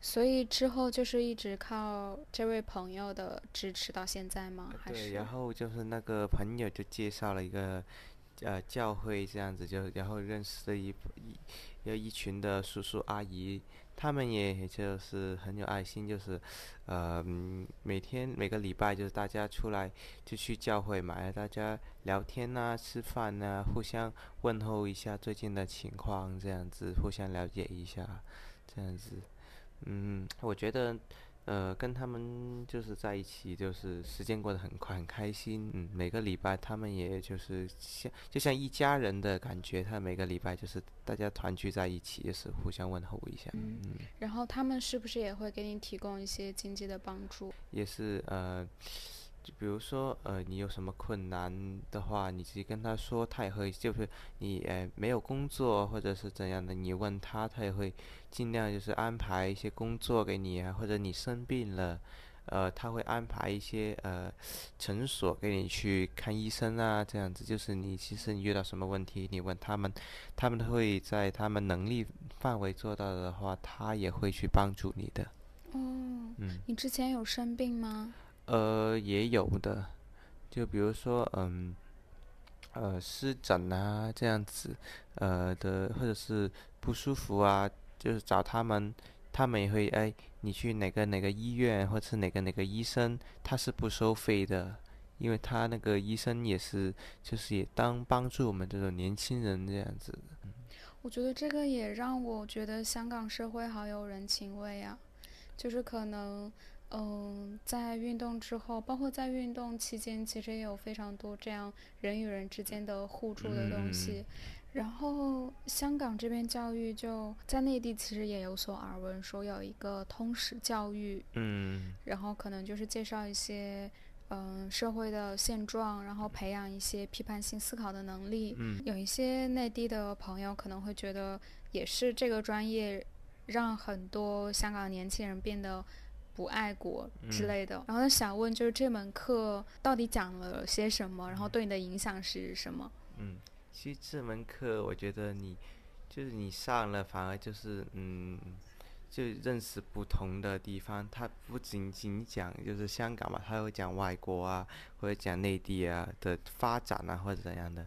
Speaker 3: 所以之后就是一直靠这位朋友的支持到现在吗？还
Speaker 1: 是？对，然后就是那个朋友就介绍了一个呃教会这样子，就然后认识了一一有一群的叔叔阿姨。他们也就是很有爱心，就是，呃，每天每个礼拜就是大家出来就去教会嘛，大家聊天呐、吃饭呐，互相问候一下最近的情况，这样子互相了解一下，这样子，嗯，我觉得。呃，跟他们就是在一起，就是时间过得很快，很开心。嗯，每个礼拜他们也就是像就像一家人的感觉，他每个礼拜就是大家团聚在一起，也是互相问候一下。
Speaker 3: 嗯，然后他们是不是也会给你提供一些经济的帮助？
Speaker 1: 也是呃。就比如说，呃，你有什么困难的话，你直接跟他说，他也会，就是你呃没有工作或者是怎样的，你问他，他也会尽量就是安排一些工作给你啊，或者你生病了，呃，他会安排一些呃诊所给你去看医生啊，这样子。就是你其实你遇到什么问题，你问他们，他们会在他们能力范围做到的话，他也会去帮助你的。
Speaker 3: 哦，嗯，你之前有生病吗？
Speaker 1: 呃，也有的，就比如说，嗯，呃，湿疹啊这样子，呃的，或者是不舒服啊，就是找他们，他们也会哎，你去哪个哪个医院，或者是哪个哪个医生，他是不收费的，因为他那个医生也是，就是也当帮助我们这种年轻人这样子。
Speaker 3: 我觉得这个也让我觉得香港社会好有人情味啊。就是可能，嗯，在运动之后，包括在运动期间，其实也有非常多这样人与人之间的互助的东西。然后香港这边教育就在内地其实也有所耳闻，说有一个通识教育，
Speaker 1: 嗯，
Speaker 3: 然后可能就是介绍一些嗯社会的现状，然后培养一些批判性思考的能力。
Speaker 1: 嗯，
Speaker 3: 有一些内地的朋友可能会觉得，也是这个专业。让很多香港年轻人变得不爱国之类的，然后想问，就是这门课到底讲了些什么？然后对你的影响是什么？
Speaker 1: 嗯，其实这门课我觉得你就是你上了，反而就是嗯，就认识不同的地方。他不仅仅讲就是香港嘛，他会讲外国啊，或者讲内地啊的发展啊，或者怎样的。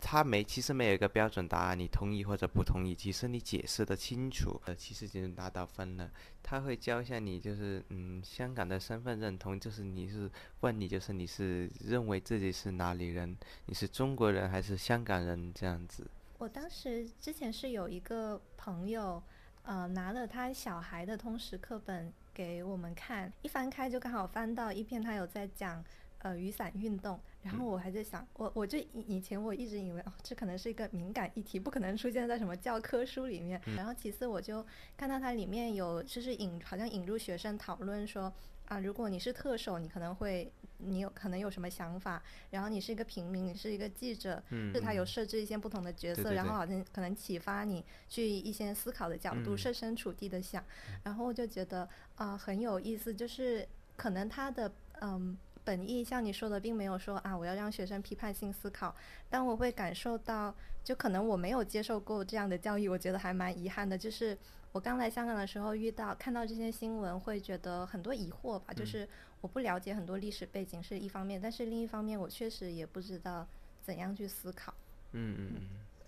Speaker 1: 他没，其实没有一个标准答案，你同意或者不同意，其实你解释的清楚，呃，其实就能拿到分了。他会教一下你，就是嗯，香港的身份认同，就是你是问你，就是你是认为自己是哪里人，你是中国人还是香港人这样子。
Speaker 2: 我当时之前是有一个朋友，呃，拿了他小孩的通识课本给我们看，一翻开就刚好翻到一篇，他有在讲。呃，雨伞运动，然后我还在想，我我就以以前我一直以为哦，这可能是一个敏感议题，不可能出现在什么教科书里面。然后其次我就看到它里面有就是引，好像引入学生讨论说啊，如果你是特首，你可能会你有可能有什么想法？然后你是一个平民，你是一个记者，是他有设置一些不同的角色，然后好像可能启发你去一些思考的角度，设身处地的想。然后我就觉得啊，很有意思，就是可能他的嗯。本意像你说的，并没有说啊，我要让学生批判性思考。但我会感受到，就可能我没有接受过这样的教育，我觉得还蛮遗憾的。就是我刚来香港的时候，遇到看到这些新闻，会觉得很多疑惑吧。就是我不了解很多历史背景是一方面，但是另一方面，我确实也不知道怎样去思考。
Speaker 1: 嗯嗯嗯。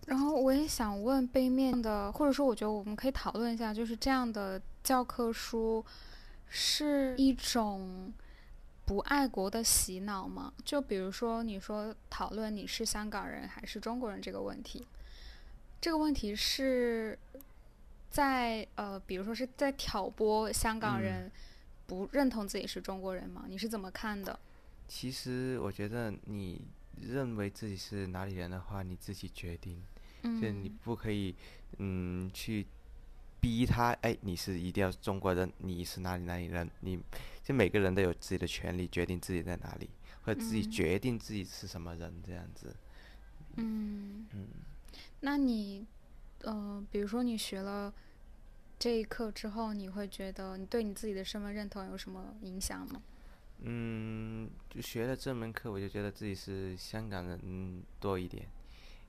Speaker 3: 然后我也想问背面的，或者说我觉得我们可以讨论一下，就是这样的教科书是一种。不爱国的洗脑吗？就比如说，你说讨论你是香港人还是中国人这个问题，这个问题是在呃，比如说是在挑拨香港人不认同自己是中国人吗？你是怎么看的？
Speaker 1: 其实我觉得，你认为自己是哪里人的话，你自己决定，就你不可以嗯去逼他，哎，你是一定要中国人，你是哪里哪里人，你。就每个人都有自己的权利，决定自己在哪里，或者自己决定自己是什么人，这样子。
Speaker 3: 嗯嗯，那你，呃，比如说你学了这一课之后，你会觉得你对你自己的身份认同有什么影响吗？
Speaker 1: 嗯，就学了这门课，我就觉得自己是香港人多一点，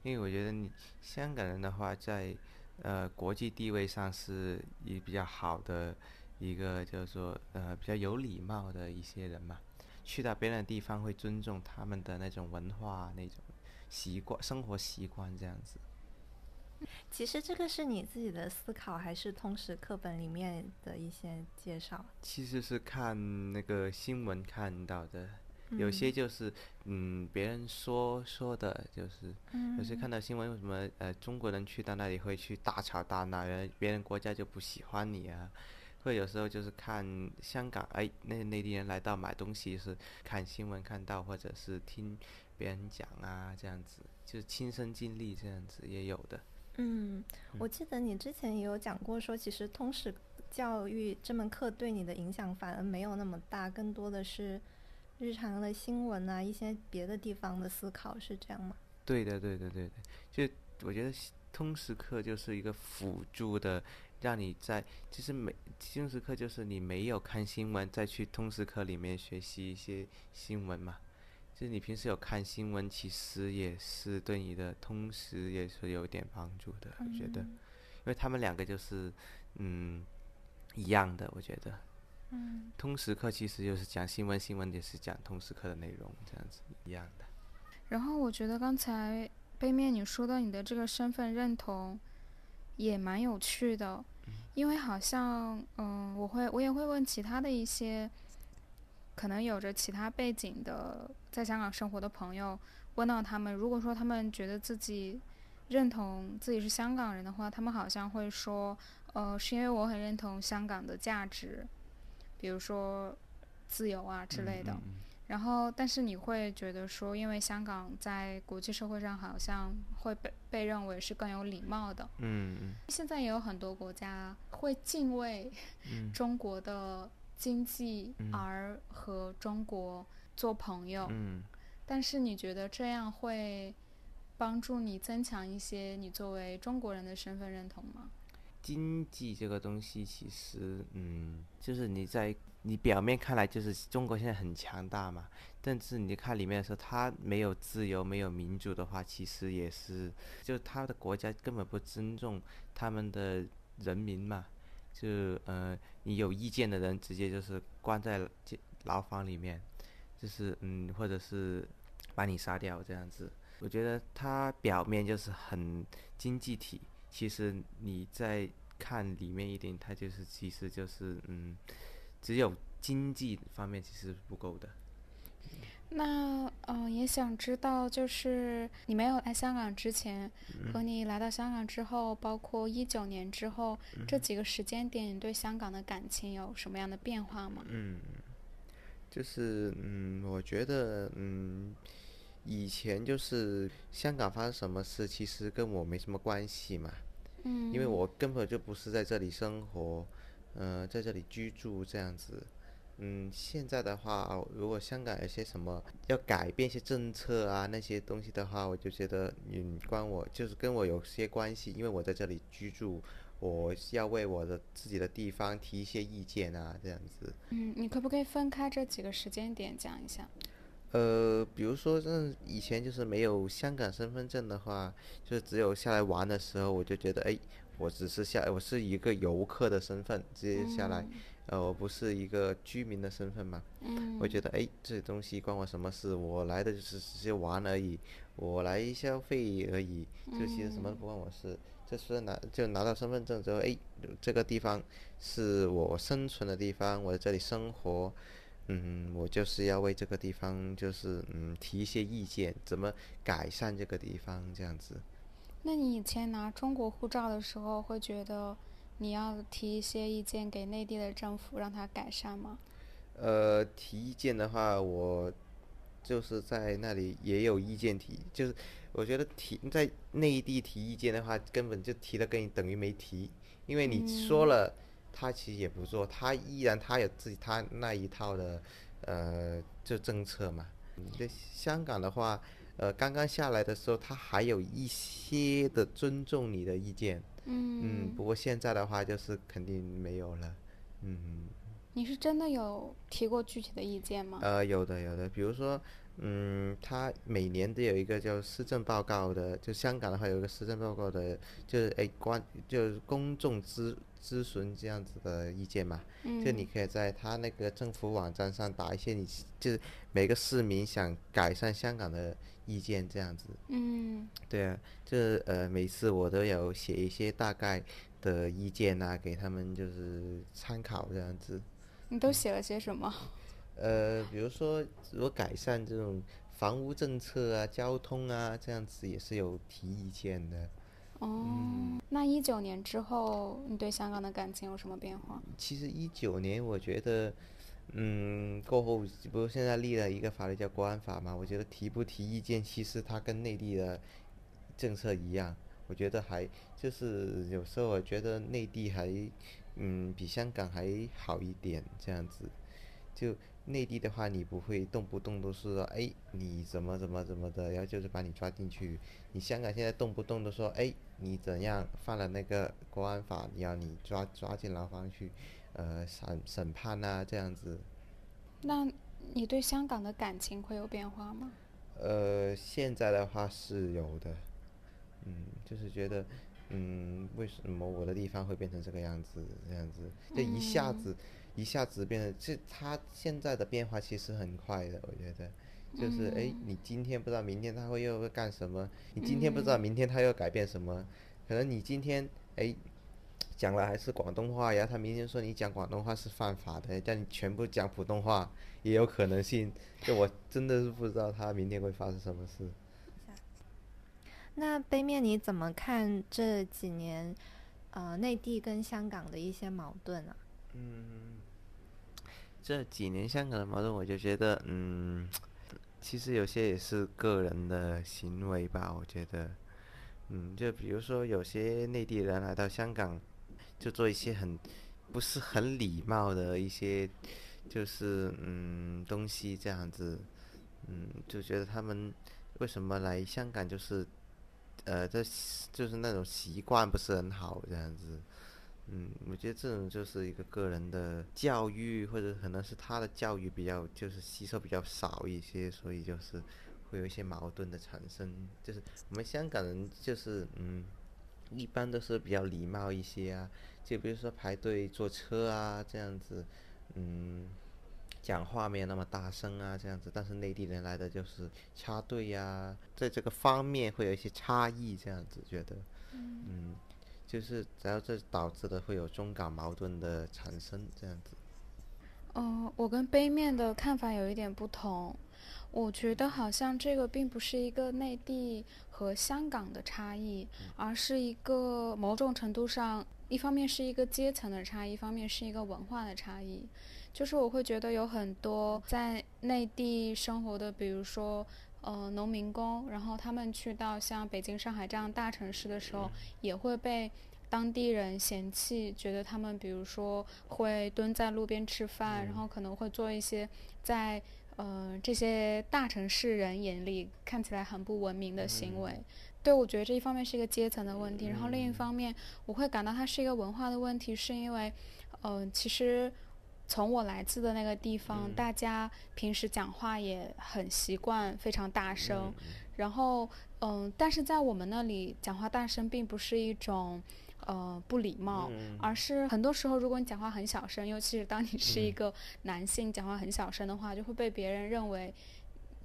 Speaker 1: 因为我觉得你香港人的话，在呃国际地位上是一比较好的。一个就是说呃比较有礼貌的一些人嘛，去到别人的地方会尊重他们的那种文化、那种习惯、生活习惯这样子。
Speaker 2: 其实这个是你自己的思考，还是通识课本里面的一些介绍？
Speaker 1: 其实是看那个新闻看到的，有些就是嗯别人说说的，就是有些看到新闻为什么呃中国人去到那里会去大吵大闹，然后别人国家就不喜欢你啊。会有时候就是看香港，哎，那内地人来到买东西是看新闻看到，或者是听别人讲啊，这样子就是亲身经历这样子也有的。
Speaker 2: 嗯，我记得你之前也有讲过，说其实通识教育这门课对你的影响反而没有那么大，更多的是日常的新闻啊，一些别的地方的思考，是这样吗？
Speaker 1: 对的，对的，对的，就我觉得通识课就是一个辅助的。让你在其实没通识课就是你没有看新闻，再去通识课里面学习一些新闻嘛。就是你平时有看新闻，其实也是对你的通识也是有点帮助的，我觉得，因为他们两个就是嗯一样的，我觉得。
Speaker 3: 嗯。
Speaker 1: 通识课其实就是讲新闻，新闻也是讲通识课的内容，这样子一样的。
Speaker 3: 然后我觉得刚才背面你说到你的这个身份认同，也蛮有趣的，因为好像嗯，我会我也会问其他的一些。可能有着其他背景的在香港生活的朋友，问到他们，如果说他们觉得自己认同自己是香港人的话，他们好像会说，呃，是因为我很认同香港的价值，比如说自由啊之类的。然后，但是你会觉得说，因为香港在国际社会上好像会被被认为是更有礼貌的。
Speaker 1: 嗯嗯。
Speaker 3: 现在也有很多国家会敬畏 中国的。经济而和中国做朋友，但是你觉得这样会帮助你增强一些你作为中国人的身份认同吗？
Speaker 1: 经济这个东西其实，嗯，就是你在你表面看来就是中国现在很强大嘛，但是你看里面的时候，他没有自由、没有民主的话，其实也是，就他的国家根本不尊重他们的人民嘛。就呃，你有意见的人直接就是关在牢房里面，就是嗯，或者是把你杀掉这样子。我觉得他表面就是很经济体，其实你在看里面一点，他就是其实就是嗯，只有经济方面其实不够的。
Speaker 3: 那嗯，也想知道，就是你没有来香港之前，和你来到香港之后，包括一九年之后这几个时间点，你对香港的感情有什么样的变化吗？
Speaker 1: 嗯，就是嗯，我觉得嗯，以前就是香港发生什么事，其实跟我没什么关系嘛。
Speaker 3: 嗯。
Speaker 1: 因为我根本就不是在这里生活，呃，在这里居住这样子。嗯，现在的话，如果香港有些什么要改变一些政策啊，那些东西的话，我就觉得嗯，关我就是跟我有些关系，因为我在这里居住，我要为我的自己的地方提一些意见啊，这样子。
Speaker 3: 嗯，你可不可以分开这几个时间点讲一下？
Speaker 1: 呃，比如说，像以前就是没有香港身份证的话，就是只有下来玩的时候，我就觉得，哎，我只是下，我是一个游客的身份，直接下来。呃，我不是一个居民的身份嘛，我觉得哎，这东西关我什么事？我来的就是直接玩而已，我来消费而已，就其实什么都不关我事。这是拿就拿到身份证之后，哎，这个地方是我生存的地方，我在这里生活，嗯，我就是要为这个地方就是嗯提一些意见，怎么改善这个地方这样子。
Speaker 3: 那你以前拿中国护照的时候会觉得？你要提一些意见给内地的政府，让他改善吗？
Speaker 1: 呃，提意见的话，我就是在那里也有意见提，就是我觉得提在内地提意见的话，根本就提了跟你等于没提，因为你说了，他其实也不做，他依然他有自己他那一套的呃就政策嘛。在香港的话，呃，刚刚下来的时候，他还有一些的尊重你的意见。
Speaker 3: 嗯
Speaker 1: 不过现在的话就是肯定没有了，嗯。
Speaker 3: 你是真的有提过具体的意见吗？
Speaker 1: 呃，有的有的，比如说，嗯，他每年都有一个叫施政报告的，就香港的话有一个施政报告的，就是哎关就是公众咨咨询这样子的意见嘛，就你可以在他那个政府网站上打一些你就是每个市民想改善香港的。意见这样子，
Speaker 3: 嗯，
Speaker 1: 对啊，这呃每次我都有写一些大概的意见啊，给他们就是参考这样子。
Speaker 3: 你都写了些什么？
Speaker 1: 呃，比如说如果改善这种房屋政策啊、交通啊这样子，也是有提意见的。
Speaker 3: 哦，那一九年之后，你对香港的感情有什么变化？
Speaker 1: 其实一九年，我觉得。嗯，过后不是现在立了一个法律叫国安法嘛？我觉得提不提意见，其实它跟内地的政策一样。我觉得还就是有时候我觉得内地还嗯比香港还好一点这样子。就内地的话，你不会动不动都是说，哎，你怎么怎么怎么的，然后就是把你抓进去。你香港现在动不动都说，哎，你怎样犯了那个国安法，你要你抓抓进牢房去，呃，审审判啊，这样子。
Speaker 3: 那你对香港的感情会有变化吗？
Speaker 1: 呃，现在的话是有的，嗯，就是觉得，嗯，为什么我的地方会变成这个样子？这样子，就一下子，一下子变得，这他现在的变化其实很快的，我觉得，就是哎，你今天不知道明天他会又会干什么，你今天不知道明天他又改变什么，可能你今天哎。讲了还是广东话然后？他明天说你讲广东话是犯法的，叫你全部讲普通话也有可能性。就我真的是不知道他明天会发生什么事。
Speaker 2: 那背面你怎么看这几年，呃，内地跟香港的一些矛盾啊？
Speaker 1: 嗯，这几年香港的矛盾，我就觉得，嗯，其实有些也是个人的行为吧。我觉得，嗯，就比如说有些内地人来到香港。就做一些很不是很礼貌的一些，就是嗯东西这样子，嗯就觉得他们为什么来香港就是，呃这就是那种习惯不是很好这样子，嗯我觉得这种就是一个个人的教育或者可能是他的教育比较就是吸收比较少一些，所以就是会有一些矛盾的产生，就是我们香港人就是嗯一般都是比较礼貌一些啊。就比如说排队坐车啊，这样子，嗯，讲话没有那么大声啊，这样子。但是内地人来的就是插队呀，在这个方面会有一些差异，这样子觉得，嗯，就是然后这导致的会有中港矛盾的产生，这样子。
Speaker 3: 嗯，我跟杯面的看法有一点不同，我觉得好像这个并不是一个内地和香港的差异，而是一个某种程度上。一方面是一个阶层的差异，一方面是一个文化的差异。就是我会觉得有很多在内地生活的，比如说呃农民工，然后他们去到像北京、上海这样大城市的时候，也会被当地人嫌弃，觉得他们比如说会蹲在路边吃饭，然后可能会做一些在呃这些大城市人眼里看起来很不文明的行为。对，我觉得这一方面是一个阶层的问题，然后另一方面，我会感到它是一个文化的问题，是因为，嗯，其实从我来自的那个地方，大家平时讲话也很习惯非常大声，然后，嗯，但是在我们那里讲话大声并不是一种，呃，不礼貌，而是很多时候如果你讲话很小声，尤其是当你是一个男性讲话很小声的话，就会被别人认为。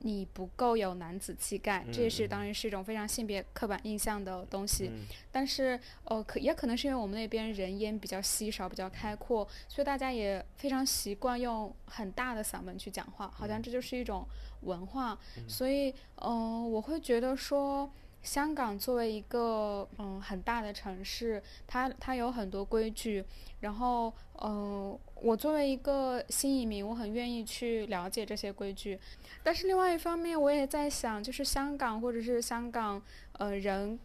Speaker 3: 你不够有男子气概，这也是当然是一种非常性别刻板印象的东西。但是，呃，可也可能是因为我们那边人烟比较稀少，比较开阔，所以大家也非常习惯用很大的嗓门去讲话，好像这就是一种文化。所以，嗯，我会觉得说。香港作为一个嗯很大的城市，它它有很多规矩，然后嗯，我作为一个新移民，我很愿意去了解这些规矩，但是另外一方面，我也在想，就是香港或者是香港呃人，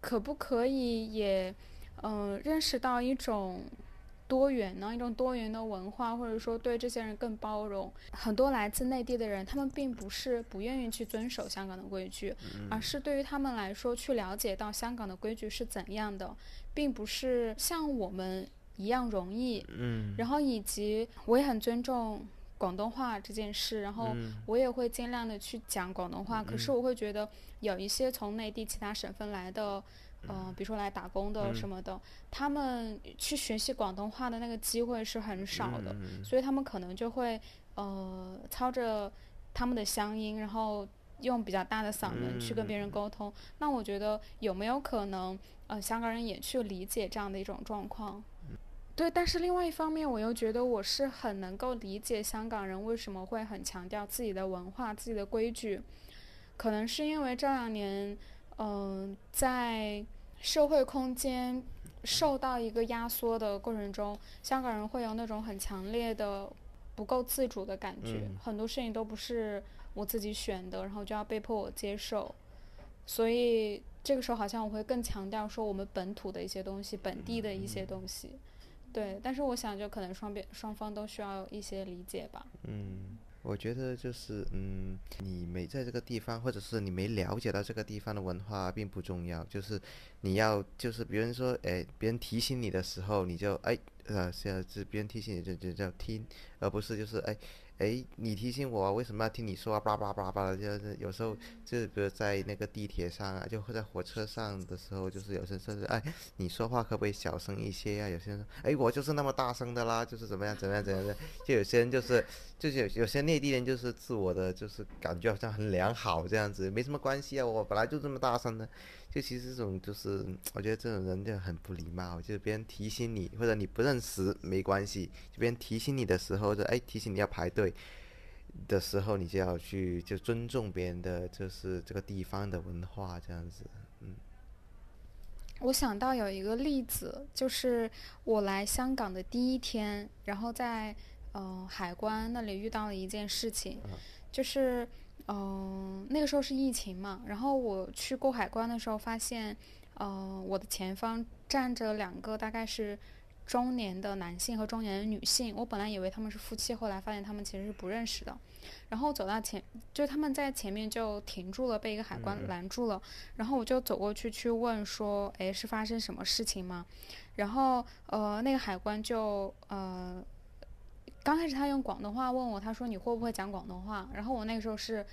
Speaker 3: 可不可以也嗯认识到一种。多元呢，一种多元的文化，或者说对这些人更包容。很多来自内地的人，他们并不是不愿意去遵守香港的规矩，而是对于他们来说，去了解到香港的规矩是怎样的，并不是像我们一样容易。
Speaker 1: 嗯。
Speaker 3: 然后以及我也很尊重广东话这件事，然后我也会尽量的去讲广东话。可是我会觉得有一些从内地其他省份来的。嗯，比如说来打工的什么的，他们去学习广东话的那个机会是很少的，所以他们可能就会呃操着他们的乡音，然后用比较大的嗓门去跟别人沟通。那我觉得有没有可能呃香港人也去理解这样的一种状况？对，但是另外一方面，我又觉得我是很能够理解香港人为什么会很强调自己的文化、自己的规矩，可能是因为这两年。嗯，在社会空间受到一个压缩的过程中，香港人会有那种很强烈的不够自主的感觉，很多事情都不是我自己选的，然后就要被迫我接受。所以这个时候，好像我会更强调说我们本土的一些东西，本地的一些东西。对，但是我想就可能双边双方都需要一些理解吧。
Speaker 1: 嗯，我觉得就是嗯，你没在这个地方，或者是你没了解到这个地方的文化，并不重要。就是你要就是别人说哎，别人提醒你的时候，你就哎呃，是是别人提醒你就就叫听，而不是就是哎。哎，你提醒我为什么要听你说？叭叭叭叭的，就是有时候就是比如在那个地铁上啊，就会在火车上的时候，就是有些甚至哎，你说话可不可以小声一些呀？有些人说哎，我就是那么大声的啦，就是怎么样怎么样怎样的，就有些人就是就是有些内地人就是自我的就是感觉好像很良好这样子，没什么关系啊，我本来就这么大声的。就其实这种就是，我觉得这种人就很不礼貌。就是别人提醒你，或者你不认识没关系，就别人提醒你的时候，就哎提醒你要排队的时候，你就要去就尊重别人的，就是这个地方的文化这样子。嗯。
Speaker 3: 我想到有一个例子，就是我来香港的第一天，然后在嗯海关那里遇到了一件事情，就是。嗯，那个时候是疫情嘛，然后我去过海关的时候，发现，呃，我的前方站着两个大概是中年的男性和中年的女性。我本来以为他们是夫妻，后来发现他们其实是不认识的。然后走到前，就他们在前面就停住了，被一个海关拦住了。然后我就走过去去问说：“哎，是发生什么事情吗？”然后，呃，那个海关就，呃。刚开始他用广东话问我，他说你会不会讲广东话？然后我那个时候是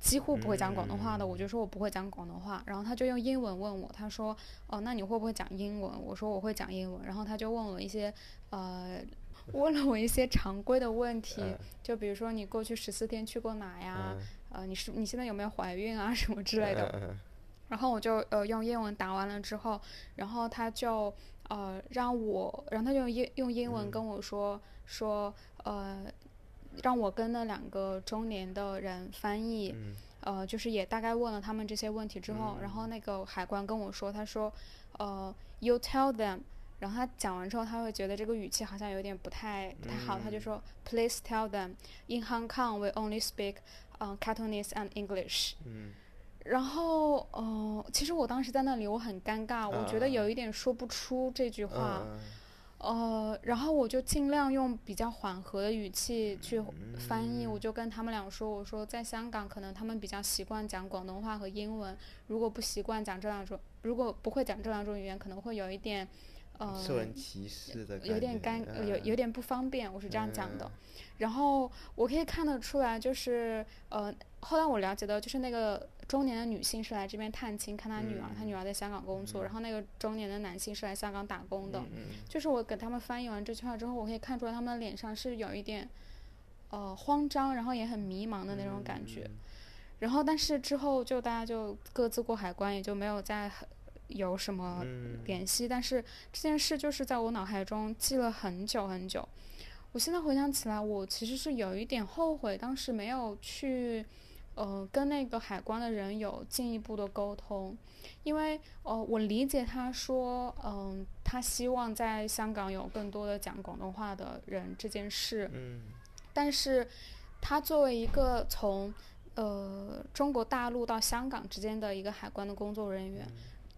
Speaker 3: 几乎不会讲广东话的，我就说我不会讲广东话。然后他就用英文问我，他说哦，那你会不会讲英文？我说我会讲英文。然后他就问我一些呃，问了我一些常规的问题，就比如说你过去十四天去过哪呀？呃，你是你现在有没有怀孕啊 什么之类的？然后我就呃用英文答完了之后，然后他就呃让我，然后他就用英用英文跟我说。说呃，让我跟那两个中年的人翻译，呃，就是也大概问了他们这些问题之后，然后那个海关跟我说，他说，呃，you tell them，然后他讲完之后，他会觉得这个语气好像有点不太不太好，他就说，please tell them，in Hong Kong we only speak，嗯，Cantonese and English。然后，呃，其实我当时在那里我很尴尬，我觉得有一点说不出这句话。呃，然后我就尽量用比较缓和的语气去翻译，我就跟他们俩说：“我说在香港，可能他们比较习惯讲广东话和英文，如果不习惯讲这两种，如果不会讲这两种语言，可能会有一点，呃，
Speaker 1: 受人歧视的，
Speaker 3: 有点尴，有有点不方便。”我是这样讲的。然后我可以看得出来，就是呃，后来我了解到，就是那个。中年的女性是来这边探亲，看她女儿，她女儿在香港工作。然后那个中年的男性是来香港打工的。就是我给他们翻译完这句话之后，我可以看出来他们的脸上是有一点，呃，慌张，然后也很迷茫的那种感觉。然后，但是之后就大家就各自过海关，也就没有再有什么联系。但是这件事就是在我脑海中记了很久很久。我现在回想起来，我其实是有一点后悔，当时没有去。呃，跟那个海关的人有进一步的沟通，因为呃，我理解他说，嗯，他希望在香港有更多的讲广东话的人这件事。
Speaker 1: 嗯。
Speaker 3: 但是，他作为一个从呃中国大陆到香港之间的一个海关的工作人员，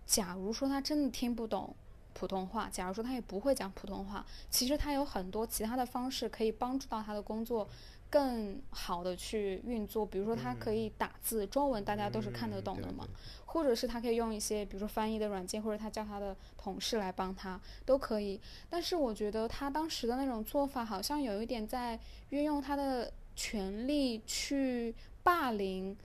Speaker 3: 假如说他真的听不懂普通话，假如说他也不会讲普通话，其实他有很多其他的方式可以帮助到他的工作。更好的去运作，比如说他可以打字，中文大家都是看得懂的嘛，或者是他可以用一些，比如说翻译的软件，或者他叫他的同事来帮他，都可以。但是我觉得他当时的那种做法，好像有一点在运用他的权力去霸凌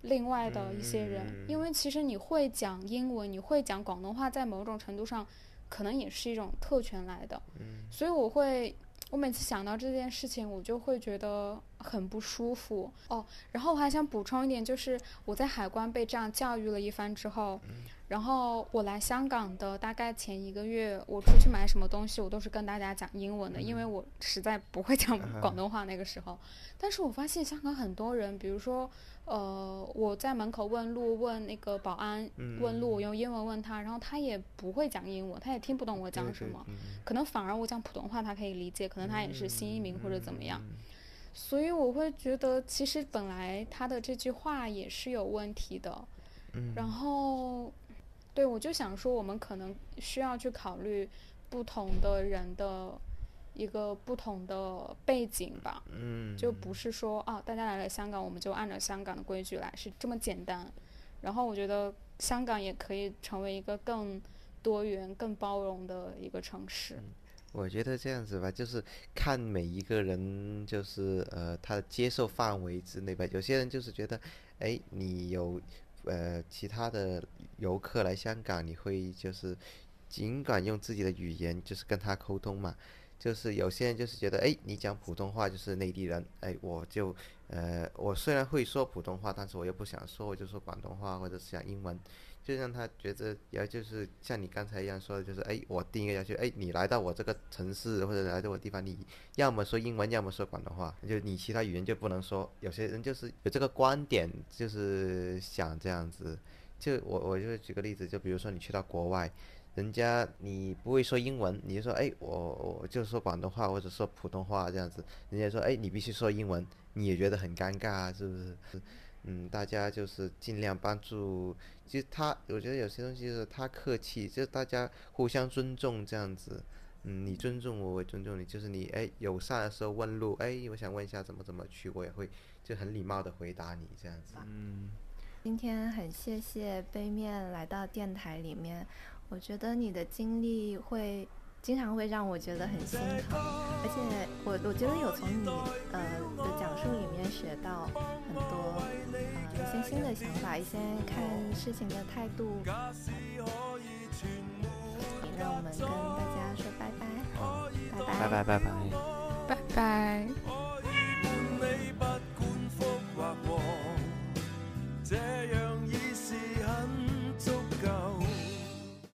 Speaker 3: 另外的一些人，因为其实你会讲英文，你会讲广东话，在某种程度上，可能也是一种特权来的。所以我会。我每次想到这件事情，我就会觉得很不舒服哦。然后我还想补充一点，就是我在海关被这样教育了一番之后，然后我来香港的大概前一个月，我出去买什么东西，我都是跟大家讲英文的，因为我实在不会讲广 东话那个时候。但是我发现香港很多人，比如说。呃，我在门口问路，问那个保安问路，用英文问他，然后他也不会讲英文，他也听不懂我讲什么，可能反而我讲普通话他可以理解，可能他也是新移民或者怎么样，所以我会觉得其实本来他的这句话也是有问题的，然后，对我就想说我们可能需要去考虑不同的人的一个不同的背景吧。
Speaker 1: 嗯，
Speaker 3: 就不是说啊，大家来了香港，我们就按照香港的规矩来，是这么简单。然后我觉得香港也可以成为一个更多元、更包容的一个城市。
Speaker 1: 我觉得这样子吧，就是看每一个人，就是呃他的接受范围之内吧。有些人就是觉得，哎，你有呃其他的游客来香港，你会就是尽管用自己的语言就是跟他沟通嘛。就是有些人就是觉得，哎，你讲普通话就是内地人，哎，我就呃我虽然会说普通话，但是我又不想说，我就说广东话或者是讲英文。就让他觉得，然后就是像你刚才一样说的，就是哎，我定一个要求，哎，你来到我这个城市或者来到我地方，你要么说英文，要么说广东话，就你其他语言就不能说。有些人就是有这个观点，就是想这样子。就我我就举个例子，就比如说你去到国外，人家你不会说英文，你就说哎，我我就说广东话或者说普通话这样子，人家说哎，你必须说英文，你也觉得很尴尬，是不是？嗯，大家就是尽量帮助。其实他，我觉得有些东西就是他客气，就大家互相尊重这样子。嗯，你尊重我，我尊重你。就是你哎，友善的时候问路，哎，我想问一下怎么怎么去，我也会就很礼貌的回答你这样子。
Speaker 2: 嗯，今天很谢谢杯面来到电台里面，我觉得你的经历会。经常会让我觉得很心疼，而且我我觉得有从你呃的讲述里面学到很多呃一些新的想法，一些看事情的态度。那我们跟大家说拜拜，拜
Speaker 1: 拜拜拜
Speaker 3: 拜拜拜。